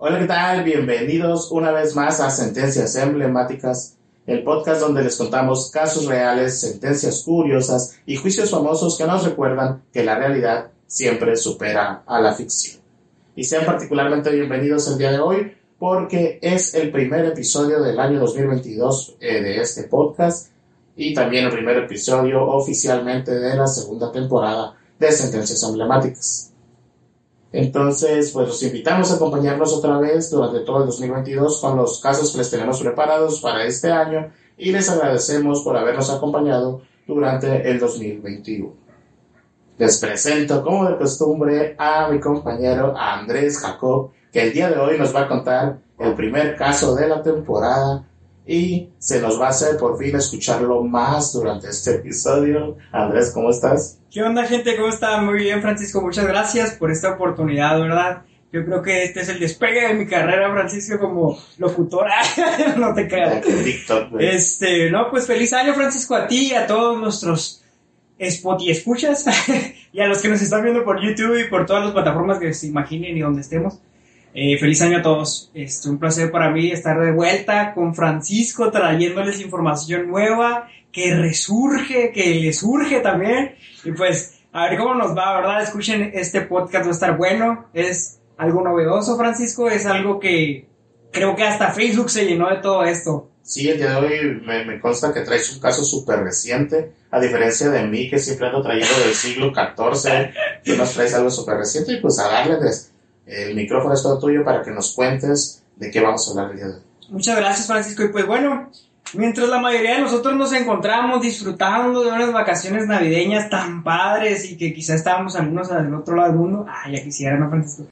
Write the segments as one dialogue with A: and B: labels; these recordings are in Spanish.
A: Hola, ¿qué tal? Bienvenidos una vez más a Sentencias Emblemáticas, el podcast donde les contamos casos reales, sentencias curiosas y juicios famosos que nos recuerdan que la realidad siempre supera a la ficción. Y sean particularmente bienvenidos el día de hoy porque es el primer episodio del año 2022 eh, de este podcast y también el primer episodio oficialmente de la segunda temporada de Sentencias Emblemáticas. Entonces, pues los invitamos a acompañarnos otra vez durante todo el 2022 con los casos que les tenemos preparados para este año y les agradecemos por habernos acompañado durante el 2021. Les presento, como de costumbre, a mi compañero Andrés Jacob, que el día de hoy nos va a contar el primer caso de la temporada y se nos va a hacer por fin escucharlo más durante este episodio. Andrés, ¿cómo estás?
B: ¿Qué onda, gente? ¿Cómo está? Muy bien, Francisco. Muchas gracias por esta oportunidad, ¿verdad? Yo creo que este es el despegue de mi carrera, Francisco, como locutora. no te creas. Este, no, pues feliz año, Francisco, a ti y a todos nuestros spot y escuchas y a los que nos están viendo por YouTube y por todas las plataformas que se imaginen y donde estemos. Eh, feliz año a todos. Es un placer para mí estar de vuelta con Francisco trayéndoles información nueva que resurge, que le surge también. Y pues, a ver cómo nos va, ¿verdad? Escuchen, este podcast va a estar bueno. Es algo novedoso, Francisco. Es algo que creo que hasta Facebook se llenó de todo esto.
A: Sí, el día de hoy me, me consta que traes un caso súper reciente, a diferencia de mí que siempre ando trayendo del siglo XIV, tú nos traes algo súper reciente y pues a darle el micrófono es todo tuyo para que nos cuentes de qué vamos a hablar el día de hoy.
B: Muchas gracias, Francisco. Y pues bueno, mientras la mayoría de nosotros nos encontramos disfrutando de unas vacaciones navideñas tan padres y que quizá estábamos algunos al otro lado del mundo, ah, ya quisiera, ¿no, Francisco?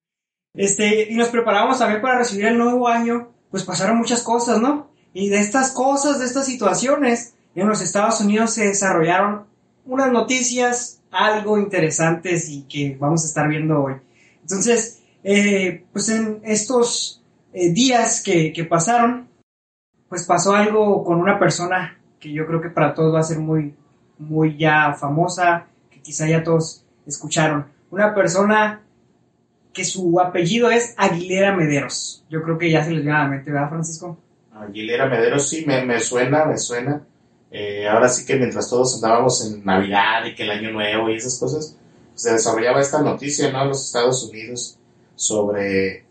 B: Este, y nos preparamos también para recibir el nuevo año, pues pasaron muchas cosas, ¿no? Y de estas cosas, de estas situaciones, en los Estados Unidos se desarrollaron unas noticias algo interesantes y que vamos a estar viendo hoy. Entonces, eh, pues en estos eh, días que, pasaron, pues pasó algo con una persona que yo creo que para todos va a ser muy, muy ya famosa, que quizá ya todos escucharon. Una persona que su apellido es Aguilera Mederos. Yo creo que ya se les viene a la mente, ¿verdad, Francisco?
A: Aguilera Mederos, sí, me, suena, me suena. Eh, ahora sí que mientras todos andábamos en Navidad y que el Año Nuevo y esas cosas, se desarrollaba esta noticia, ¿no? En los Estados Unidos sobre,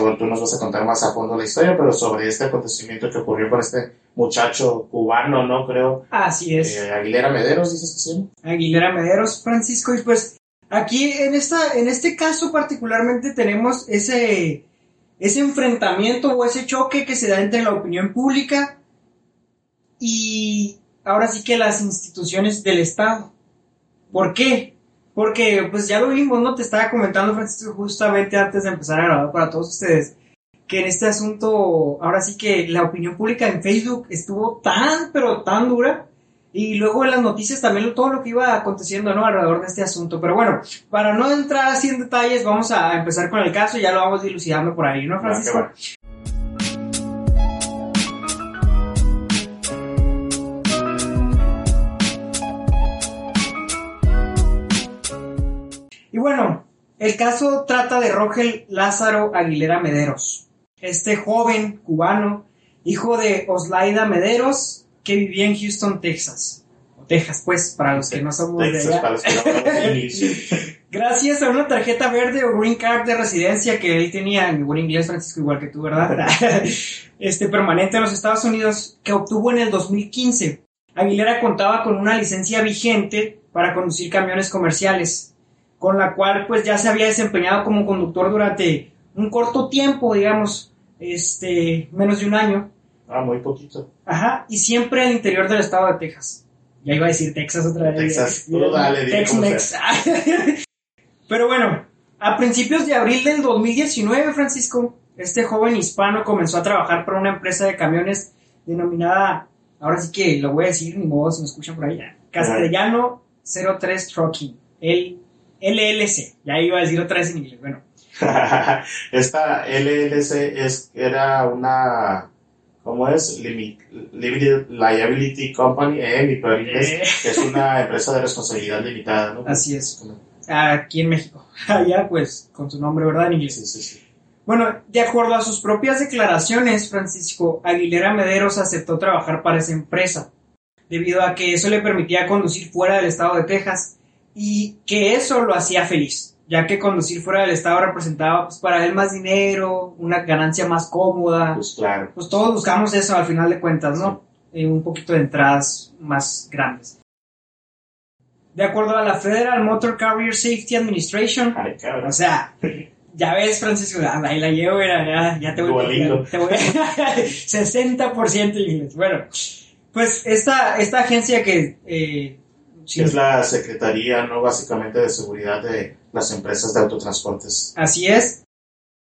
A: bueno, tú nos vas a contar más a fondo la historia, pero sobre este acontecimiento que ocurrió con este muchacho cubano, ¿no? Creo.
B: Así es.
A: Eh, Aguilera Mederos, dices que sí.
B: Aguilera Mederos, Francisco, y pues aquí en, esta, en este caso particularmente tenemos ese, ese enfrentamiento o ese choque que se da entre la opinión pública y ahora sí que las instituciones del Estado. ¿Por qué? Porque pues ya lo vimos, ¿no? Te estaba comentando, Francisco, justamente antes de empezar a grabar para todos ustedes, que en este asunto, ahora sí que la opinión pública en Facebook estuvo tan, pero tan dura. Y luego en las noticias también todo lo que iba aconteciendo, ¿no? Alrededor de este asunto. Pero bueno, para no entrar así en detalles, vamos a empezar con el caso y ya lo vamos dilucidando por ahí, ¿no, Francisco? Bueno, el caso trata de Rogel Lázaro Aguilera Mederos. Este joven cubano, hijo de Oslaida Mederos, que vivía en Houston, Texas. O Texas, pues, para los que no somos de allá. Gracias a una tarjeta verde o green card de residencia que él tenía en buen inglés, Francisco, igual que tú, ¿verdad? este permanente en los Estados Unidos, que obtuvo en el 2015. Aguilera contaba con una licencia vigente para conducir camiones comerciales con la cual pues ya se había desempeñado como conductor durante un corto tiempo, digamos, este, menos de un año.
A: Ah, muy poquito.
B: Ajá, y siempre al interior del estado de Texas. Ya iba a decir Texas otra vez.
A: Texas, tú dale,
B: Tex-Mex. Pero bueno, a principios de abril del 2019, Francisco, este joven hispano comenzó a trabajar para una empresa de camiones denominada, ahora sí que lo voy a decir, ni modo, si me escuchan por ahí, Castellano 03 Trucking. Él LLC. Ya iba a decir otra vez en inglés. Bueno.
A: Esta LLC es, era una, ¿cómo es? Limited Liability Company, eh, mi eh. es una empresa de responsabilidad limitada, ¿no?
B: Así es. Aquí en México. Allá, pues, con su nombre, ¿verdad? En inglés.
A: Sí, sí, sí.
B: Bueno, de acuerdo a sus propias declaraciones, Francisco Aguilera Mederos aceptó trabajar para esa empresa, debido a que eso le permitía conducir fuera del estado de Texas y que eso lo hacía feliz, ya que conducir fuera del estado representaba pues, para él más dinero, una ganancia más cómoda.
A: Pues claro.
B: Pues todos buscamos eso al final de cuentas, ¿no? Eh, un poquito de entradas más grandes. De acuerdo a la Federal Motor Carrier Safety Administration,
A: Ay,
B: o sea, ya ves, Francisco, ah, ahí la llevo, era, ya, ya te voy
A: Duolingo.
B: te voy 60% inglés. Bueno, pues esta, esta agencia que... eh, sí,
A: Es la Secretaría, ¿no? Básicamente de seguridad de las empresas de autotransportes.
B: Así es,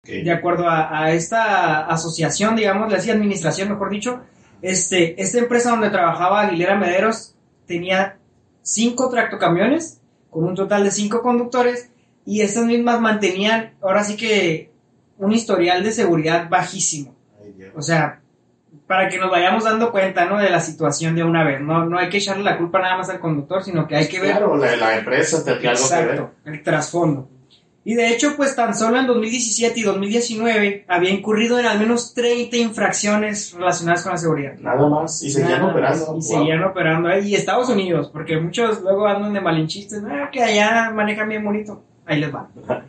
A: que-
B: de acuerdo a, a esta asociación, digamos, así administración, mejor dicho, este, esta empresa donde trabajaba Aguilera Mederos tenía cinco tractocamiones con un total de cinco conductores y estas mismas mantenían, ahora sí que, un historial de seguridad bajísimo. O sea, para que nos vayamos dando cuenta, ¿no? De la situación de una vez. No, no hay que echarle la culpa nada más al conductor, sino que hay que ver
A: Claro, la, la empresa tendría algo que ver.
B: El trasfondo. Y de hecho, pues tan solo en 2017 y 2019 había incurrido en al menos 30 infracciones relacionadas con la seguridad.
A: Nada más. Y seguían
B: Nada
A: operando.
B: más. Y
A: Wow.
B: seguían operando. Y Estados Unidos, porque muchos luego andan de malinchistas, ah, que allá manejan bien bonito. Ahí les va.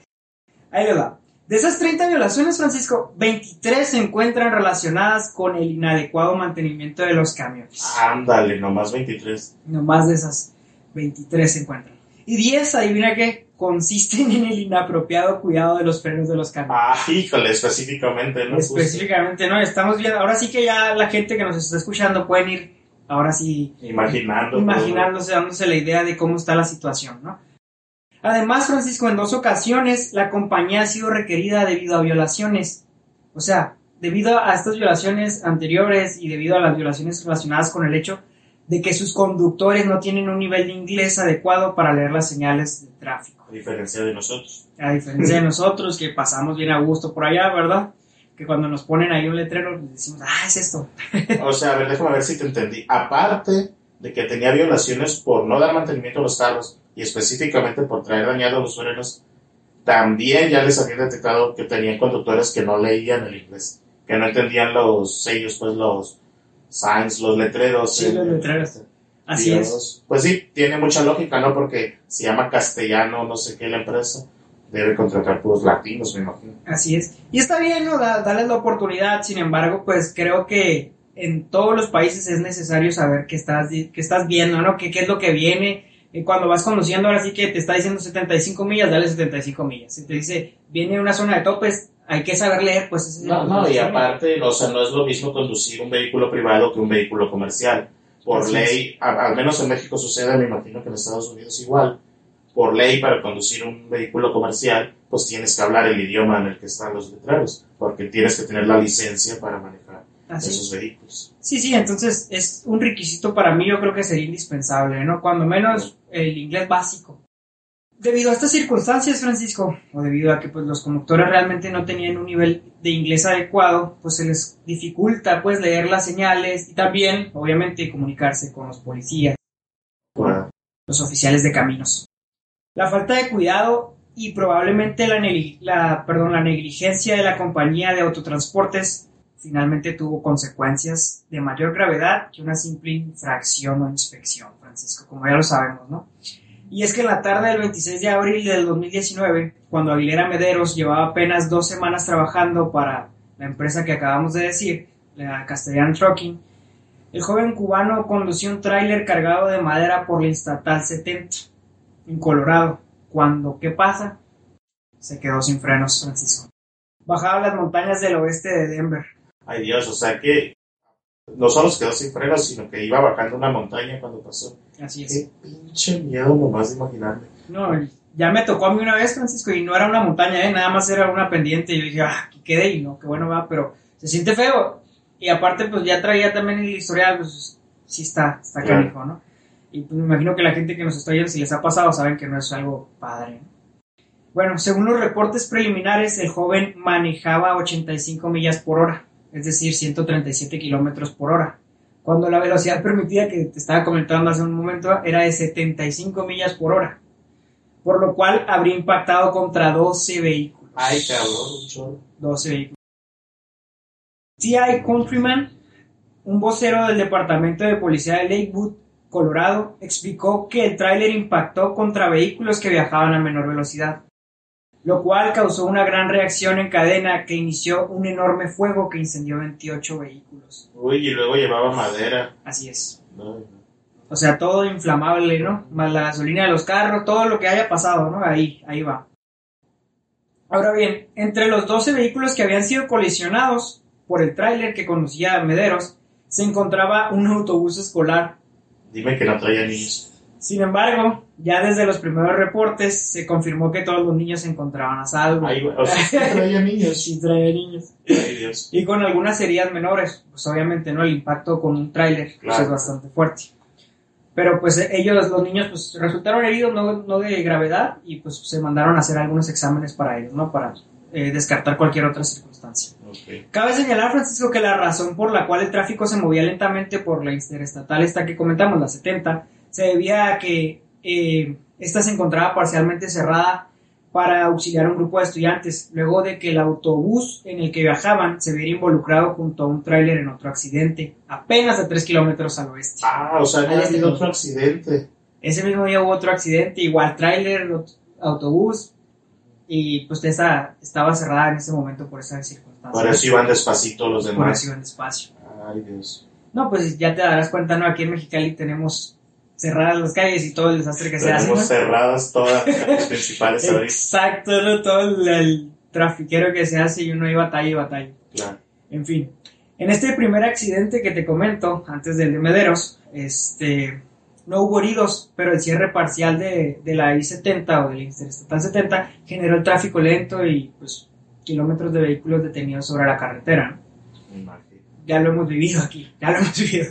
B: Ahí les va. De esas 30 violaciones, Francisco, 23 se encuentran relacionadas con el inadecuado mantenimiento de los camiones.
A: Ándale, nomás 23.
B: No más de esas 23 se encuentran. Y 10, adivina qué, consisten en el inapropiado cuidado de los frenos de los camiones.
A: Ah, híjole, específicamente, ¿no? Justo.
B: Específicamente, ¿no? Estamos viendo, ahora sí que ya la gente que nos está escuchando pueden ir, ahora sí,
A: Imaginando.
B: imaginándose, dándose la idea de cómo está la situación, ¿no? Además, Francisco, en dos ocasiones la compañía ha sido requerida debido a violaciones. O sea, debido a estas violaciones anteriores y debido a las violaciones relacionadas con el hecho de que sus conductores no tienen un nivel de inglés adecuado para leer las señales de tráfico.
A: A diferencia de nosotros.
B: A diferencia de nosotros que pasamos bien a gusto por allá, ¿verdad? Que cuando nos ponen ahí un letrero decimos, ah, es esto.
A: O sea, a ver, déjame ver si te entendí. Aparte de que tenía violaciones por no dar mantenimiento a los carros y específicamente por traer dañados los frenos, también ya les habían detectado que tenían conductores que no leían el inglés, que no entendían los sellos, pues los signs, los letreros.
B: Sí,
A: eh,
B: los letreros. Así
A: Dios.
B: es.
A: Pues sí, tiene mucha lógica, ¿no? Porque se llama castellano, no sé qué la empresa. Debe contratar puros latinos, me imagino.
B: Así es. Y está bien, ¿no? Da- darles la oportunidad. Sin embargo, pues creo que en todos los países es necesario saber qué estás, qué estás viendo, ¿no? ¿Qué, qué es lo que viene. Eh, cuando vas conduciendo, ahora sí que te está diciendo 75 millas, dale 75 millas. Si te dice, viene una zona de topes, hay que saber leer, pues es
A: No, no, y aparte, o sea, no es lo mismo conducir un vehículo privado que un vehículo comercial. Por
B: Así
A: ley, a- al menos en México sucede, me imagino que en Estados Unidos igual. Por ley, para conducir un vehículo comercial, pues tienes que hablar el idioma en el que están los letreros, porque tienes que tener la licencia para manejar
B: Así
A: esos vehículos.
B: Sí, sí, entonces es un requisito para mí, yo creo que sería indispensable, ¿no? Cuando menos el inglés básico. Debido a estas circunstancias, Francisco, o debido a que pues, los conductores realmente no tenían un nivel de inglés adecuado, pues se les dificulta pues leer las señales y también, obviamente, comunicarse con los policías,
A: Bueno,
B: los oficiales de caminos. La falta de cuidado y probablemente la, la, perdón, la negligencia de la compañía de autotransportes finalmente tuvo consecuencias de mayor gravedad que una simple infracción o inspección, Francisco, como ya lo sabemos, ¿no? Y es que en la tarde del 26 de abril del 2019, cuando Aguilera Mederos llevaba apenas dos semanas trabajando para la empresa que acabamos de decir, la Castellan Trucking, el joven cubano condució un tráiler cargado de madera por la Estatal 70 en Colorado. Cuando, ¿qué pasa? Se quedó sin frenos, Francisco. Bajaba las montañas del oeste de Denver.
A: Ay Dios, o sea que no solo se quedó sin frenos, sino que iba bajando una montaña cuando pasó.
B: Así es.
A: Qué pinche miedo nomás de imaginarme.
B: No, ya me tocó a mí una vez, Francisco, y no era una montaña, ¿eh? nada más era una pendiente. Y yo dije, ah, aquí quedé y no, qué bueno va, pero se siente feo. Y aparte, pues ya traía también el historial, pues sí está, está
A: Claro.
B: canijo, ¿no? Y pues me imagino que la gente que nos está oyendo, si les ha pasado, saben que no es algo padre. ¿no? Bueno, según los reportes preliminares, el joven manejaba 85 millas por hora, es decir, 137 kilómetros por hora. Cuando la velocidad permitida que te estaba comentando hace un momento era de 75 millas por hora, por lo cual habría impactado contra 12 vehículos.
A: Ay, cabrón, un chorro.
B: 12 vehículos. T.I. Countryman, un vocero del Departamento de Policía de Lakewood, Colorado, explicó que el tráiler impactó contra vehículos que viajaban a menor velocidad, lo cual causó una gran reacción en cadena que inició un enorme fuego que incendió 28 vehículos.
A: Uy, y luego llevaba madera.
B: Así es.
A: No,
B: O sea, todo inflamable, ¿no? Más la gasolina de los carros, todo lo que haya pasado, ¿no? Ahí, ahí va. Ahora bien, entre los 12 vehículos que habían sido colisionados por el tráiler que conducía a Mederos, se encontraba un autobús escolar.
A: Dime que no traía niños.
B: Sin embargo, ya desde los primeros reportes se confirmó que todos los niños se encontraban a salvo.
A: Ay, o sea, sí traía niños.
B: Sí traía niños.
A: Ay, Dios.
B: Y con algunas heridas menores, pues obviamente no el impacto con un tráiler pues,
A: Claro.
B: es bastante fuerte. Pero pues ellos, los niños, pues resultaron heridos, no, no de gravedad, y pues se mandaron a hacer algunos exámenes para ellos, ¿no? Para eh, descartar cualquier otra circunstancia.
A: Ok.
B: Cabe señalar, Francisco, que la razón por la cual el tráfico se movía lentamente por la interestatal esta que comentamos, la 70, se debía a que eh, esta se encontraba parcialmente cerrada para auxiliar a un grupo de estudiantes, luego de que el autobús en el que viajaban se viera involucrado junto a un tráiler en otro accidente, apenas a 3 kilómetros al oeste.
A: Ah, o sea,
B: Al este
A: otro accidente.
B: Ese mismo día hubo otro accidente, igual tráiler, autobús, y pues esa estaba cerrada en ese momento por esa circunstancia.
A: Por eso iban despacito los
B: Por
A: demás.
B: eso iban despacio.
A: Ay, Dios.
B: No, pues ya te darás cuenta, ¿no? Aquí en Mexicali tenemos cerradas las calles y todo el desastre que se hace.
A: Tenemos cerradas todas las principales ahorita.
B: Exacto, ¿no? Todo el, el trafiquero que se hace y uno ahí batalla y batalla.
A: Claro.
B: En fin, en este primer accidente que te comento, antes del de Mederos, este, no hubo heridos, pero el cierre parcial de, de la I-70 o de la Interestatal 70 generó el tráfico lento y pues kilómetros de vehículos detenidos sobre la carretera. ¿no? Ya lo hemos vivido aquí, ya lo hemos vivido.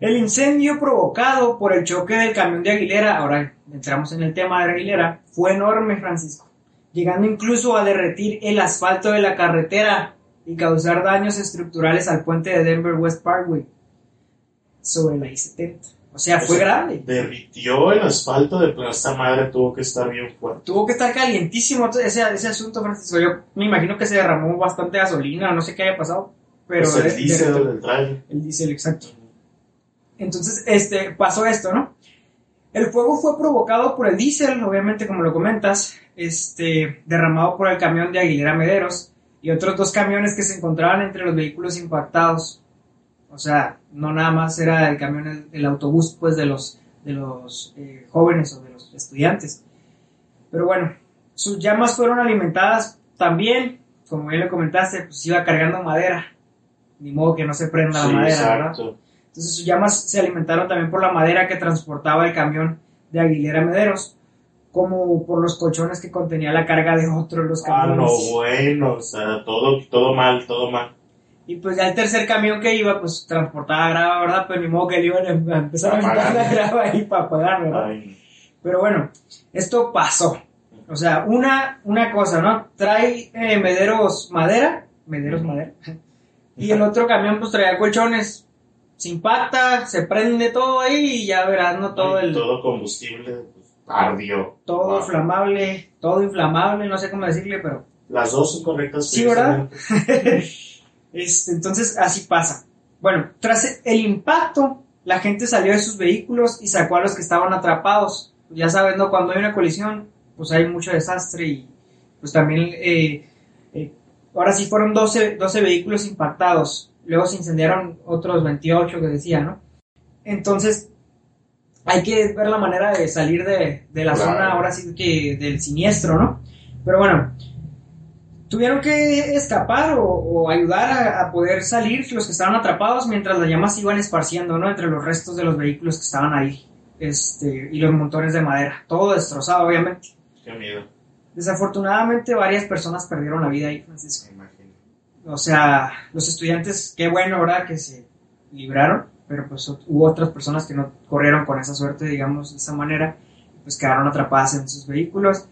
B: El incendio provocado por el choque del camión de Aguilera, ahora entramos en el tema de Aguilera, fue enorme, Francisco, llegando incluso a derretir el asfalto de la carretera y causar daños estructurales al puente de Denver West Parkway sobre la I-70. O sea, fue
A: O sea,
B: grande.
A: Derritió el asfalto de esta madre tuvo que estar bien fuerte.
B: Tuvo que estar calientísimo ese, ese asunto, Francisco. Yo me imagino que se derramó bastante gasolina, no sé qué haya pasado, pero
A: Pues el diésel del.
B: El diésel, exacto. Entonces, este, pasó esto, ¿no? El fuego fue provocado por el diésel, obviamente, como lo comentas, este, derramado por el camión de Aguilera Mederos y otros dos camiones que se encontraban entre los vehículos impactados. O sea, no nada más era el camión, el, el autobús, pues, de los, de los eh, jóvenes o de los estudiantes. Pero bueno, sus llamas fueron alimentadas también, como bien lo comentaste, pues iba cargando madera. Ni modo que no se prenda
A: Sí,
B: la madera, ¿verdad? Entonces sus llamas se alimentaron también por la madera que transportaba el camión de Aguilera Mederos, como por los colchones que contenía la carga de otro de los
A: Ah,
B: camiones.
A: no, bueno, o sea, todo, todo mal, todo mal.
B: Y pues ya el tercer camión que iba, pues transportaba grava, ¿verdad? Pero ni modo que le iban a empezar a aventar la grava ahí para pagar, ¿verdad?
A: Ay,
B: Pero bueno, esto pasó. O sea, una, una cosa, ¿no? Trae eh, Mederos madera, Mederos madera, y el otro camión pues traía colchones. Se impacta, se prende todo ahí y ya verás, ¿no? Todo
A: ay,
B: el...
A: todo combustible pues, ardió.
B: todo
A: Wow.
B: inflamable, todo inflamable, no sé cómo decirle, pero
A: Las dos son correctas.
B: Sí, ¿verdad? este, entonces así pasa. Bueno, tras el impacto, la gente salió de sus vehículos y sacó a los que estaban atrapados. Ya sabes, ¿no? Cuando hay una colisión, pues hay mucho desastre y pues también, eh, eh, ahora sí fueron 12, 12 vehículos impactados, luego se incendiaron otros 28 que decía, ¿no? Entonces, hay que ver la manera de salir de, de la
A: Claro.
B: zona, ahora sí que del siniestro, ¿no? Pero bueno, tuvieron que escapar o, o ayudar a, a poder salir los que estaban atrapados mientras las llamas se iban esparciendo, ¿no? Entre los restos de los vehículos que estaban ahí, este, y los montones de madera, todo destrozado, obviamente.
A: Qué miedo,
B: Desafortunadamente, varias personas perdieron la vida ahí, Francisco. O sea, los estudiantes, qué bueno, ¿verdad? Que se libraron, pero pues hubo otras personas que no corrieron con esa suerte, digamos, de esa manera, pues quedaron atrapadas en sus vehículos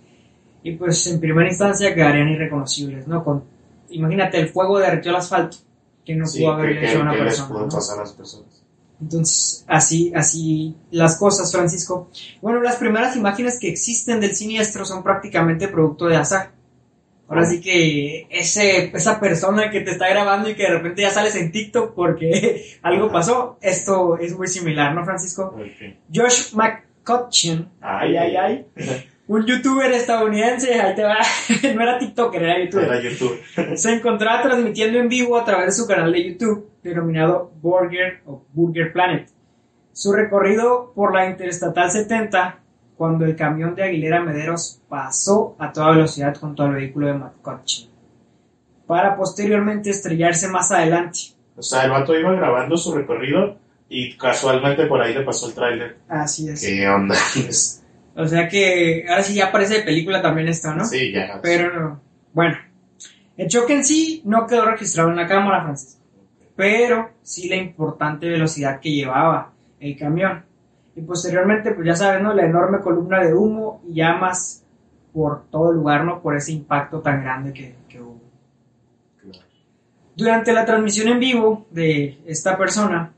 B: y pues en primera instancia quedarían irreconocibles, ¿no? Con, imagínate, el fuego derritió el asfalto, que no
A: Sí,
B: pudo
A: que-
B: hecho una
A: que les
B: persona.
A: pudo
B: ¿no?
A: pasar a las personas.
B: Entonces, así, así las cosas, Francisco. Bueno, las primeras imágenes que existen del siniestro son prácticamente producto de azar. Ahora sí que ese, esa persona que te está grabando y que de repente ya sales en TikTok porque algo pasó, esto es muy similar, ¿no, Francisco? Josh McCutcheon,
A: Ay, ay, ay.
B: un youtuber estadounidense, ahí te va, no era TikToker, era youtuber.
A: Era YouTube.
B: Se encontraba transmitiendo en vivo a través de su canal de YouTube, denominado Burger o Burger Planet. Su recorrido por la Interestatal 70, cuando el camión de Aguilera Mederos pasó a toda velocidad junto al vehículo de McCutcheon, para posteriormente estrellarse más adelante.
A: O sea, el vato iba grabando su recorrido y casualmente por ahí le pasó el tráiler.
B: Así es.
A: ¿Qué onda?
B: O sea que ahora sí ya parece de película también esto, ¿no?
A: Sí, ya.
B: Pero bueno, el choque en sí no quedó registrado en la cámara, Francisco, pero sí la importante velocidad que llevaba el camión. Y posteriormente, pues ya sabes, ¿no? La enorme columna de humo y llamas por todo el lugar, ¿no? Por ese impacto tan grande que, que hubo. Durante la transmisión en vivo de esta persona,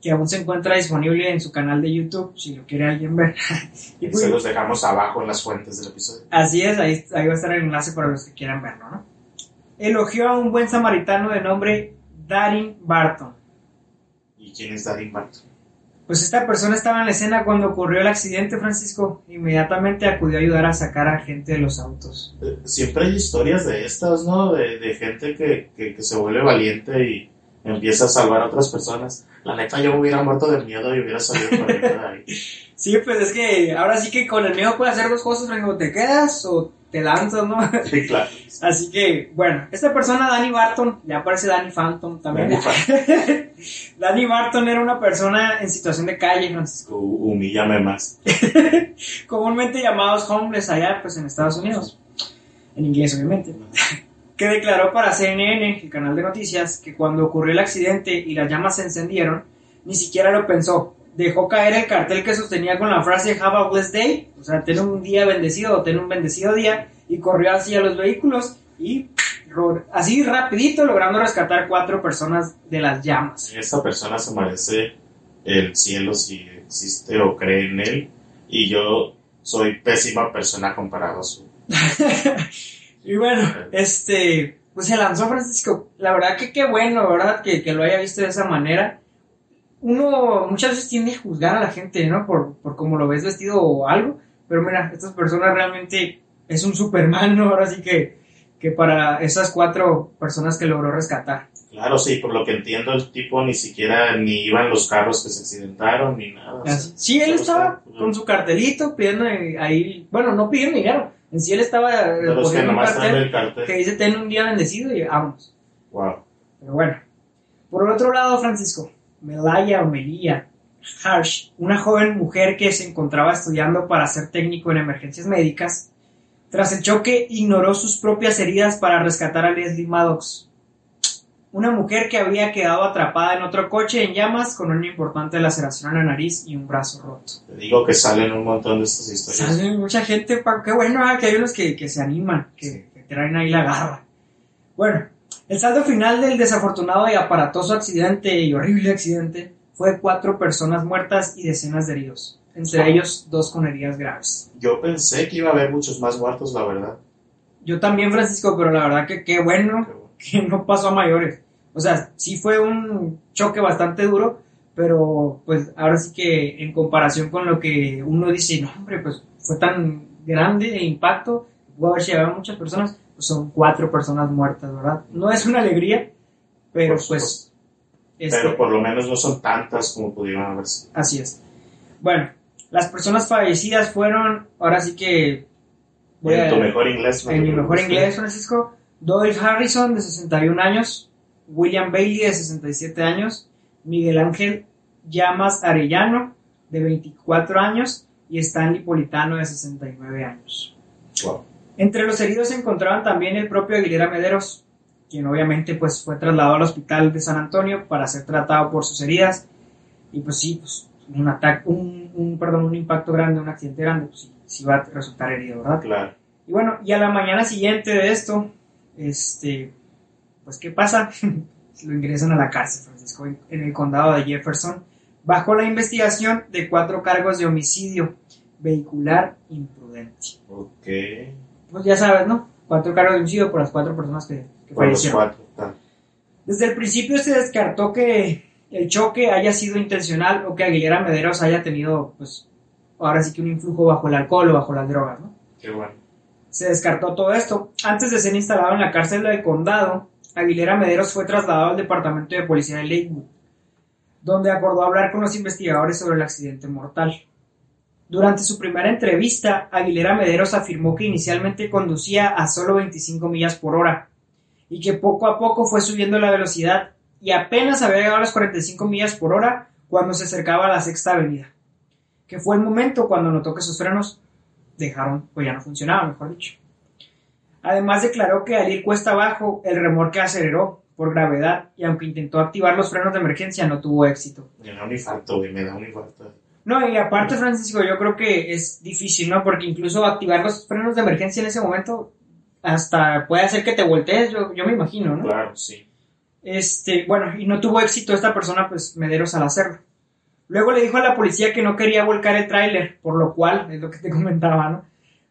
B: que aún se encuentra disponible en su canal de YouTube, si lo quiere alguien ver. y
A: Y
B: pues,
A: se los dejamos abajo en las fuentes del episodio.
B: Así es, ahí, ahí va a estar el enlace para los que quieran verlo, ¿no? Elogió a un buen samaritano de nombre Darin Barton.
A: ¿Y quién es Daddy Martin?
B: Pues esta persona estaba en la escena cuando ocurrió el accidente, Francisco. Inmediatamente acudió a ayudar a sacar a gente de los autos.
A: Eh, Siempre hay historias de estas, ¿no? De, de gente que, que, que se vuelve valiente y empieza a salvar a otras personas. La neta, yo me hubiera muerto de miedo y hubiera salido corriendo de ahí.
B: Sí, pues es que ahora sí que con el miedo puedes hacer dos cosas, Francisco. Te quedas o te lanzas, ¿no?
A: Sí, claro.
B: Así que, bueno, esta persona, Danny Barton, ya aparece Danny Phantom también.
A: Danny
B: Danny Barton era una persona en situación de calle, Francisco.
A: Hu- Humíllame más.
B: comúnmente llamados homeless allá pues en Estados Unidos, en inglés obviamente, que declaró para CNN, el canal de noticias, que cuando ocurrió el accidente y las llamas se encendieron, ni siquiera lo pensó. Dejó caer el cartel que sostenía con la frase Have a blessed day, o sea, ten un día bendecido o ten un bendecido día, y corrió hacia los vehículos y así rapidito logrando rescatar cuatro personas de las llamas.
A: Esta persona se merece el cielo si existe o cree en él. Y yo soy pésima persona comparado a su.
B: Y bueno, este, pues se lanzó Francisco. La verdad que qué bueno, ¿verdad? Que, que lo haya visto de esa manera. Uno muchas veces tiende a juzgar a la gente, ¿no? Por, por cómo lo ves vestido o algo. Pero mira, estas personas realmente es un Superman, ¿no? Ahora sí que, que para esas cuatro personas que logró rescatar.
A: Claro, sí, por lo que entiendo, el tipo ni siquiera ni iban los carros que se accidentaron ni nada. o sea,
B: Así- Sí, él estaba
A: está-
B: con su cartelito pidiendo ahí, bueno, no pidiendo dinero. En sí él estaba eh, poniendo un cartel
A: el cartel.
B: que dice ten un día bendecido y vámonos.
A: Wow.
B: Pero bueno. Por el otro lado, Francisco, Melaya o Melia Harsh, una joven mujer que se encontraba estudiando para ser técnico en emergencias médicas, tras el choque ignoró sus propias heridas para rescatar a Leslie Maddox. Una mujer que había quedado atrapada en otro coche en llamas con una importante laceración en la nariz y un brazo roto.
A: Te digo que salen un montón de estas historias.
B: Sale mucha gente, qué bueno ah, que hay unos que, que se animan, que,
A: Sí.
B: que traen ahí la garra. Bueno, el saldo final del desafortunado y aparatoso accidente y horrible accidente fue cuatro personas muertas y decenas de heridos, entre ellos dos con heridas graves.
A: Yo pensé que iba a haber muchos más muertos, la verdad.
B: Yo también, Francisco, pero la verdad que qué bueno que no pasó a mayores. O sea, sí fue un choque bastante duro, pero pues ahora sí que en comparación con lo que uno dice, no, hombre, pues fue tan grande el impacto, pudo haber llegado a muchas personas, son cuatro personas muertas, ¿verdad? No es una alegría, pero
A: Por
B: pues este,
A: pero por lo menos no son tantas como pudieron haber sido.
B: así es. Bueno, las personas fallecidas fueron, ahora sí que... voy
A: En
B: a-
A: tu mejor inglés.
B: en mi mejor inglés, Francisco, Doyle Harrison, de 61 años, William Bailey, de 67 años, Miguel Ángel Llamas Arellano, de 24 años, y Stanley Politano, de 69 años.
A: Wow.
B: Entre los heridos se encontraban también el propio Aguilera Mederos, quien obviamente pues, fue trasladado al hospital de San Antonio para ser tratado por sus heridas, y pues sí, pues, un ataque, un, un, perdón, un impacto grande, un accidente grande, pues sí, sí va a resultar herido, ¿verdad?
A: Claro.
B: Y bueno, y a la mañana siguiente de esto, este, pues ¿qué pasa? Lo ingresan a la cárcel, Francisco, en el condado de Jefferson, bajo la investigación de cuatro cargos de homicidio vehicular imprudente.
A: Ok.
B: Pues ya sabes, ¿no? Cuatro cargos de homicidio por las cuatro personas que, que
A: Por los
B: fallecieron.
A: cuatro. ah.
B: Desde el principio se descartó que el choque haya sido intencional o que Aguilera Mederos haya tenido, pues, ahora sí que un influjo bajo el alcohol o bajo las drogas, ¿no?
A: Qué bueno.
B: Se descartó todo esto. Antes de ser instalado en la cárcel del condado, Aguilera Mederos fue trasladado al departamento de policía de Lakewood, donde acordó hablar con los investigadores sobre el accidente mortal. Durante su primera entrevista, Aguilera Mederos afirmó que inicialmente conducía a solo 25 millas por hora y que poco a poco fue subiendo la velocidad y apenas había llegado a las 45 millas por hora cuando se acercaba a la sexta avenida, que fue el momento cuando notó que sus frenos dejaron, pues ya no funcionaban, mejor dicho. Además declaró que al ir cuesta abajo, el remolque aceleró por gravedad y aunque intentó activar los frenos de emergencia no tuvo éxito.
A: Me da un infarto, me da un infarto.
B: No, y aparte, Francisco, yo creo que es difícil, ¿no? Porque incluso activar los frenos de emergencia en ese momento hasta puede hacer que te voltees, yo, yo me imagino, ¿no?
A: Claro, sí.
B: Este, bueno, y no tuvo éxito esta persona, pues Mederos al hacerlo. Luego le dijo a la policía que no quería volcar el tráiler, por lo cual, es lo que te comentaba, ¿no?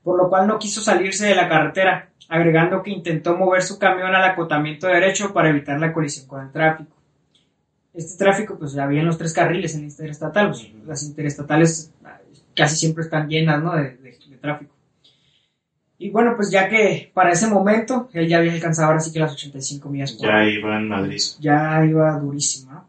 B: Por lo cual no quiso salirse de la carretera, agregando que intentó mover su camión al acotamiento derecho para evitar la colisión con el tráfico. Este tráfico, pues había en los tres carriles en la interestatal, pues, las interestatales ah, casi siempre están llenas, ¿no? De, de- de tráfico. Y bueno, pues ya que para ese momento él ya había alcanzado ahora sí que las 85 millas por hora
A: Ya iba en Madrid.
B: ya iba durísima.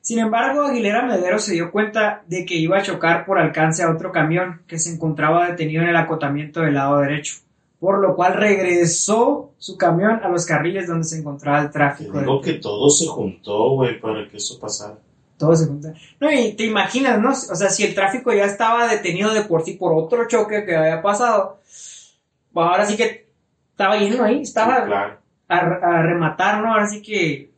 B: Sin embargo, Aguilera Medero se dio cuenta de que iba a chocar por alcance a otro camión que se encontraba detenido en el acotamiento del lado derecho, por lo cual regresó su camión a los carriles donde se encontraba el
A: Te
B: tráfico.
A: digo que todo se juntó, güey, para que eso pasara.
B: Todo se junta. No, y te imaginas, ¿no? O sea, si el tráfico ya estaba detenido de por sí por otro choque que había pasado, pues ahora sí que estaba lleno ahí, estaba
A: Sí, claro.
B: a, a rematar, ¿no? Ahora sí que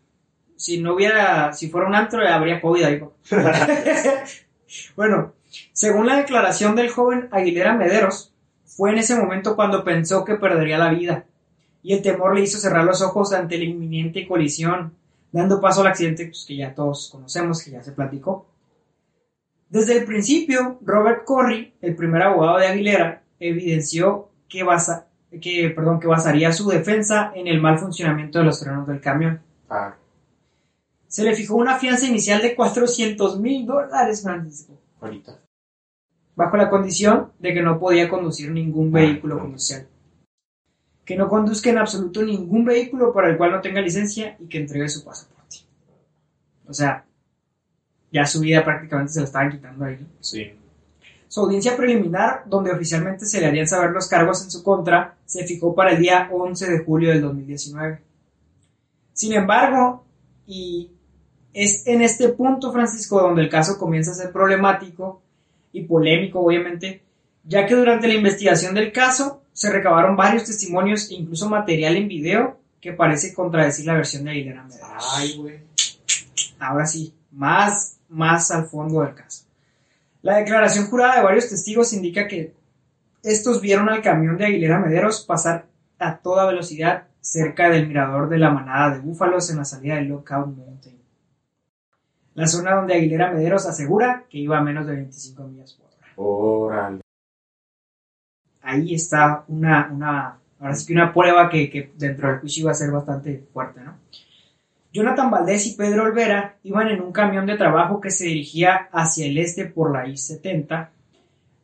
B: si no hubiera, si fuera un antro, habría COVID ahí. ¿no? bueno, según la declaración del joven Aguilera Mederos, fue en ese momento cuando pensó que perdería la vida y el temor le hizo cerrar los ojos ante la inminente colisión, dando paso al accidente pues, que ya todos conocemos, que ya se platicó. Desde el principio, Robert Corry, el primer abogado de Aguilera, evidenció que, basa, que, perdón, que basaría su defensa en el mal funcionamiento de los frenos del camión.
A: Ah,
B: Se le fijó una fianza inicial de 400 mil dólares, Francisco,
A: ahorita.
B: Bajo la condición de que no podía conducir ningún
A: Ah,
B: vehículo comercial. Que no conduzca en absoluto ningún vehículo para el cual no tenga licencia y que entregue su pasaporte. O sea, ya su vida prácticamente se la estaban quitando ahí.
A: Sí.
B: Su audiencia preliminar, donde oficialmente se le harían saber los cargos en su contra, se fijó para el día 11 de julio del 2019. Sin embargo, y es en este punto, Francisco, donde el caso comienza a ser problemático y polémico, obviamente, ya que durante la investigación del caso se recabaron varios testimonios e incluso material en video que parece contradecir la versión de Aguilera Medeiros.
A: Ay, güey.
B: Ahora sí, más, más al fondo del caso. La declaración jurada de varios testigos indica que estos vieron al camión de Aguilera Mederos pasar a toda velocidad cerca del mirador de la manada de búfalos en la salida del Lookout Mountain. La zona donde Aguilera Mederos asegura que iba a menos de 25 millas por hora. Ahí está una, una, ahora sí que una prueba que, que dentro del juicio iba a ser bastante fuerte, ¿no? Jonathan Valdés y Pedro Olvera iban en un camión de trabajo que se dirigía hacia el este por la I-70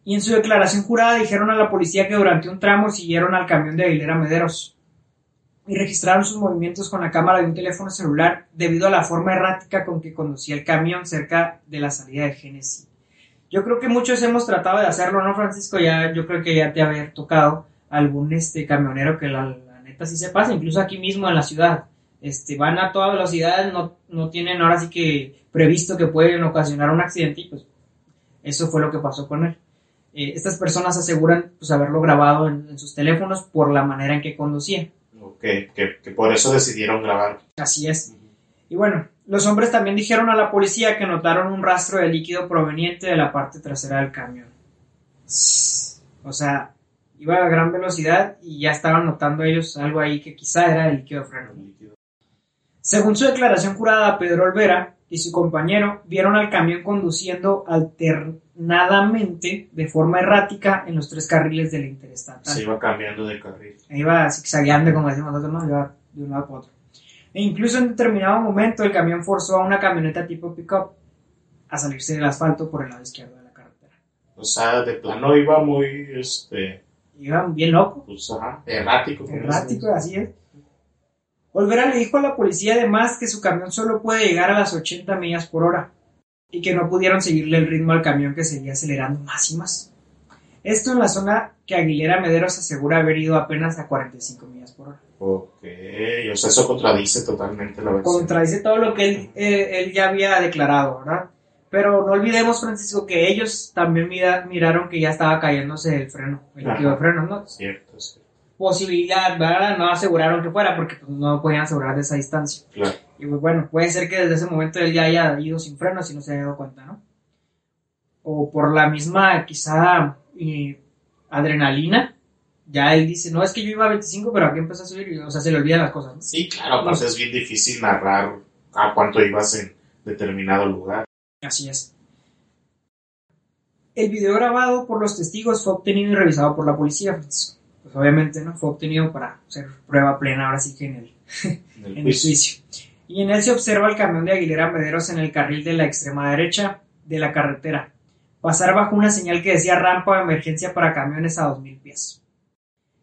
B: y en su declaración jurada dijeron a la policía que durante un tramo siguieron al camión de Aguilera Mederos y registraron sus movimientos con la cámara de un teléfono celular debido a la forma errática con que conducía el camión cerca de la salida de Genesis. Yo creo que muchos hemos tratado de hacerlo, ¿no, Francisco? Ya, yo creo que ya te haber tocado algún este camionero que la, neta sí se pasa, incluso aquí mismo en la ciudad este, van a toda velocidad, no, no tienen ahora sí que previsto que pueden ocasionar un accidente y pues eso fue lo que pasó con él. Eh, estas personas aseguran pues haberlo grabado en, sus teléfonos por la manera en que conducían.
A: Ok, que, que por eso decidieron grabar.
B: Así es. Y bueno, los hombres también dijeron a la policía que notaron un rastro de líquido proveniente de la parte trasera del camión. O sea, iba a gran velocidad y ya estaban notando ellos algo ahí que quizá era el líquido de freno. Según su declaración jurada, Pedro Olvera y su compañero vieron al camión conduciendo alternadamente de forma errática en los tres carriles de la interestatal.
A: Se iba cambiando de carril.
B: Iba zigzagueando, como decimos nosotros, ¿no? Iba de un lado para otro. E incluso en determinado momento el camión forzó a una camioneta tipo pickup a salirse del asfalto por el lado izquierdo de la carretera.
A: O sea, de plano iba muy, este,
B: Iba bien loco.
A: pues, ajá, errático.
B: Errático,
A: dicen.
B: así es. Olvera le dijo a la policía además que su camión solo puede llegar a las 80 millas por hora y que no pudieron seguirle el ritmo al camión que seguía acelerando más y más. Esto en la zona que Aguilera Mederos asegura haber ido apenas a 45 millas por hora.
A: Ok, o sea, eso contradice totalmente la versión.
B: Contradice todo lo que él, eh, él ya había declarado, ¿verdad? Pero no olvidemos, Francisco, que ellos también mira- miraron que ya estaba cayéndose el freno, el líquido de freno, ¿no?
A: Cierto, cierto.
B: Posibilidad, ¿verdad? No aseguraron que fuera porque pues, no podían asegurar de esa distancia.
A: Claro.
B: Y pues bueno, puede ser que desde ese momento él ya haya ido sin frenos y no se haya dado cuenta, ¿no? O por la misma, quizá, eh, adrenalina. Ya él dice, no, es que yo iba a 25, pero aquí empezó a subir, o sea, se le olvidan las cosas, ¿no?
A: Sí, claro, pues es bien difícil narrar a cuánto ibas en determinado lugar.
B: Así es. El video grabado por los testigos fue obtenido y revisado por la policía, Francisco. Pues obviamente, ¿no? Fue obtenido para ser prueba plena, ahora sí que en el,
A: En el
B: en el
A: juicio.
B: juicio. Y en él se observa el camión de Aguilera Mederos en el carril de la extrema derecha de la carretera, pasar bajo una señal que decía rampa de emergencia para camiones a 2000 pies,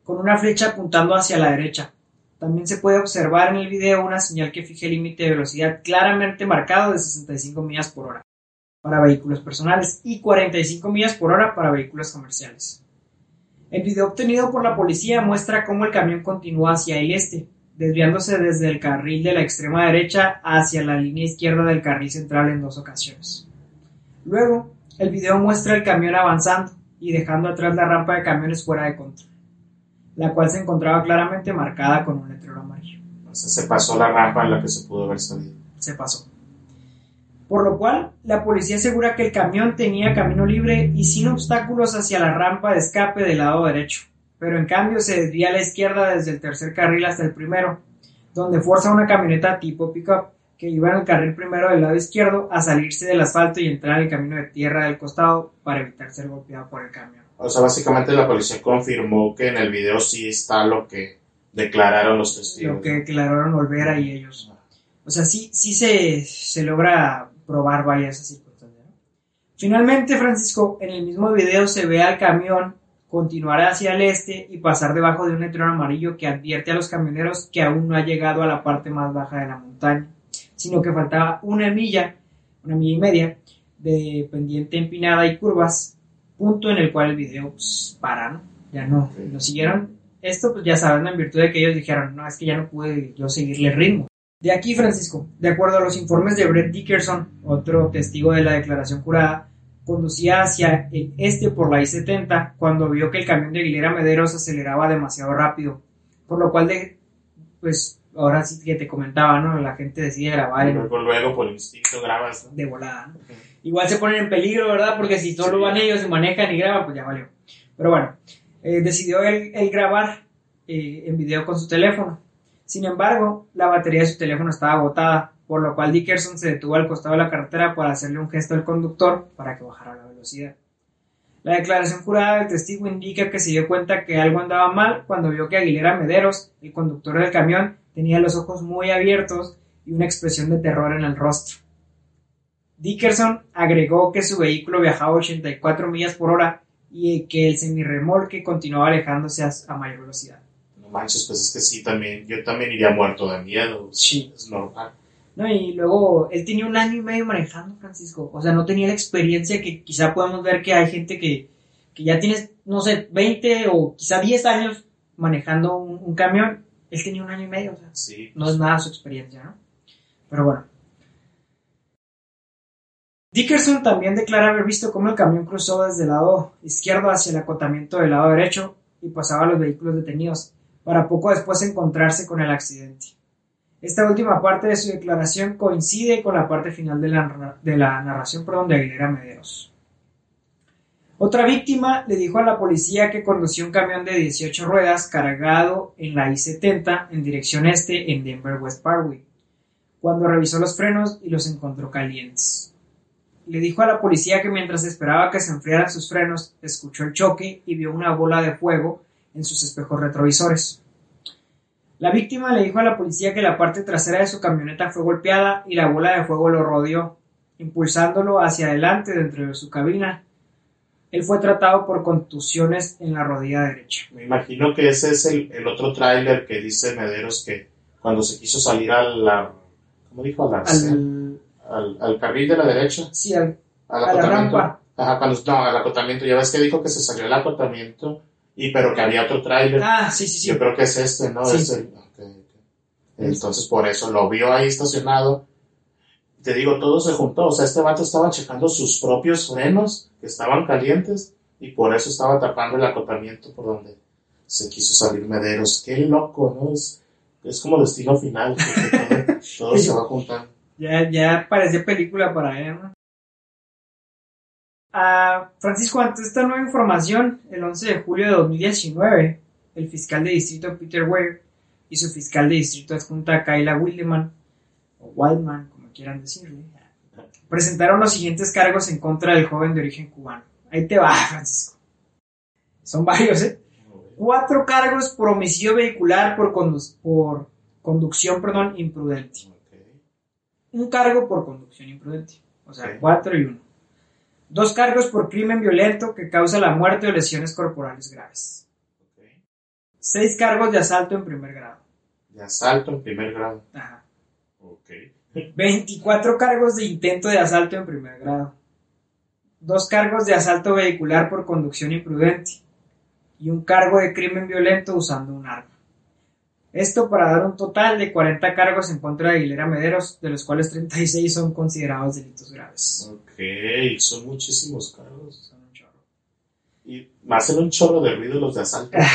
B: con una flecha apuntando hacia la derecha. También se puede observar en el video una señal que fija el límite de velocidad claramente marcado de 65 millas por hora para vehículos personales y 45 millas por hora para vehículos comerciales. El video obtenido por la policía muestra cómo el camión continúa hacia el este, desviándose desde el carril de la extrema derecha hacia la línea izquierda del carril central en dos ocasiones. Luego, el video muestra el camión avanzando y dejando atrás la rampa de camiones fuera de control, la cual se encontraba claramente marcada con un letrero amarillo.
A: O sea, se pasó la rampa en la que se pudo haber salido.
B: Se pasó. Por lo cual, la policía asegura que el camión tenía camino libre y sin obstáculos hacia la rampa de escape del lado derecho, pero en cambio se desvía a la izquierda desde el tercer carril hasta el primero, donde forza una camioneta tipo pickup que iba en el carril primero del lado izquierdo a salirse del asfalto y entrar al camino de tierra del costado para evitar ser golpeado por el camión.
A: O sea, básicamente la policía confirmó que en el video sí está lo que declararon los testigos.
B: Lo que declararon Olvera y ellos. O sea, sí, sí se, se logra probar varias circunstancias. Finalmente, Francisco, en el mismo video se ve al camión continuar hacia el este y pasar debajo de un letrero amarillo que advierte a los camioneros que aún no ha llegado a la parte más baja de la montaña, sino que faltaba una milla, una milla y media, de pendiente empinada y curvas, punto en el cual el video pues, para, ¿no? Ya no, lo siguieron. Esto, pues ya saben, en virtud de que ellos dijeron, no, es que ya no pude yo seguirle el ritmo. De aquí, Francisco, de acuerdo a los informes de Brett Dickerson, otro testigo de la declaración jurada, conducía hacia el este por la I-70 cuando vio que el camión de Aguilera Mederos aceleraba demasiado rápido, por lo cual, de, pues, ahora sí que te comentaba, ¿no? La gente decide grabar
A: luego, luego, por instinto, grabas. ¿no?
B: de volada, ¿no? Igual se ponen en peligro, ¿verdad? Porque si solo
A: Sí.
B: van ellos y manejan y graban, pues ya valió. Pero bueno, eh, decidió él, él grabar eh, en video con su teléfono. Sin embargo, la batería de su teléfono estaba agotada, por lo cual Dickerson se detuvo al costado de la carretera para hacerle un gesto al conductor para que bajara la velocidad. La declaración jurada del testigo indica que se dio cuenta que algo andaba mal cuando vio que Aguilera Mederos, el conductor del camión, tenía los ojos muy abiertos y una expresión de terror en el rostro. Dickerson agregó que su vehículo viajaba a 84 millas por hora y que el semirremolque continuaba alejándose a, a mayor velocidad.
A: No manches, pues es que sí, también, yo también iría muerto de miedo.
B: Sí.
A: Es normal.
B: No, y luego él tenía un año y medio manejando, Francisco. O sea, no tenía la experiencia que quizá podemos ver que hay gente que, que ya tiene, no sé, 20 o quizá 10 años manejando un, un camión. Él tenía un año y medio, o sea,
A: Sí.
B: no es nada su experiencia, ¿no? Pero bueno. Dickerson también declara haber visto cómo el camión cruzó desde el lado izquierdo hacia el acotamiento del lado derecho y pasaba a los vehículos detenidos, para poco después encontrarse con el accidente. Esta última parte de su declaración coincide con la parte final de la, narración perdón, de Aguilera Mederos. Otra víctima le dijo a la policía que conducía un camión de 18 ruedas cargado en la I-70 en dirección este en Denver West Parkway, cuando revisó los frenos y los encontró calientes. le dijo a la policía que mientras esperaba que se enfriaran sus frenos, escuchó el choque y vio una bola de fuego en sus espejos retrovisores. La víctima le dijo a la policía que la parte trasera de su camioneta fue golpeada y la bola de fuego lo rodeó, impulsándolo hacia adelante dentro de su cabina. Él fue tratado por contusiones en la rodilla derecha.
A: Me imagino que ese es el, el otro tráiler que dice Mederos que cuando se quiso salir a la... ¿Cómo dijo? A la
B: Al,
A: al, al carril de la derecha.
B: sí, al-
A: Al
B: A la
A: acotamiento.
B: rampa.
A: Ajá, cuando, no, al acotamiento. Ya ves que dijo que se salió al acotamiento, y pero que había otro tráiler.
B: ah, sí, sí, sí.
A: Yo creo que es este, ¿no?
B: Sí.
A: Es el- ok, ok. Entonces, por eso lo vio ahí estacionado. Te digo, todo se juntó. O sea, este vato estaba checando sus propios frenos, que estaban calientes, y por eso estaba tapando el acotamiento por donde se quiso salir Mederos. Qué loco, ¿no? Es, es como destino final, todo se va juntando.
B: Ya, ya parecía película para él, ¿no? Ah, Francisco, ante esta nueva información, el 11 de julio de 2019, el fiscal de distrito Peter Ware y su fiscal de distrito adjunta Kayla Wildeman, o Wildman, como quieran decirle, presentaron los siguientes cargos en contra del joven de origen cubano. Ahí te va, Francisco. Son varios, ¿eh? Cuatro cargos por homicidio vehicular por, condu- por conducción perdón, imprudente un cargo por conducción imprudente. O sea, cuatro y uno. Dos cargos por crimen violento que causa la muerte o lesiones corporales graves. Seis cargos de asalto en primer grado.
A: De asalto en primer grado.
B: Ajá.
A: Ok.
B: 24 cargos de intento de asalto en primer grado. Dos cargos de asalto vehicular por conducción imprudente. Y un cargo de crimen violento usando un arma. Esto para dar un total de 40 cargos en contra de Aguilera Mederos, de los cuales 36 son considerados delitos graves.
A: Ok, son muchísimos cargos.
B: Son un chorro.
A: Y me hacen un chorro de ruido los de asalto.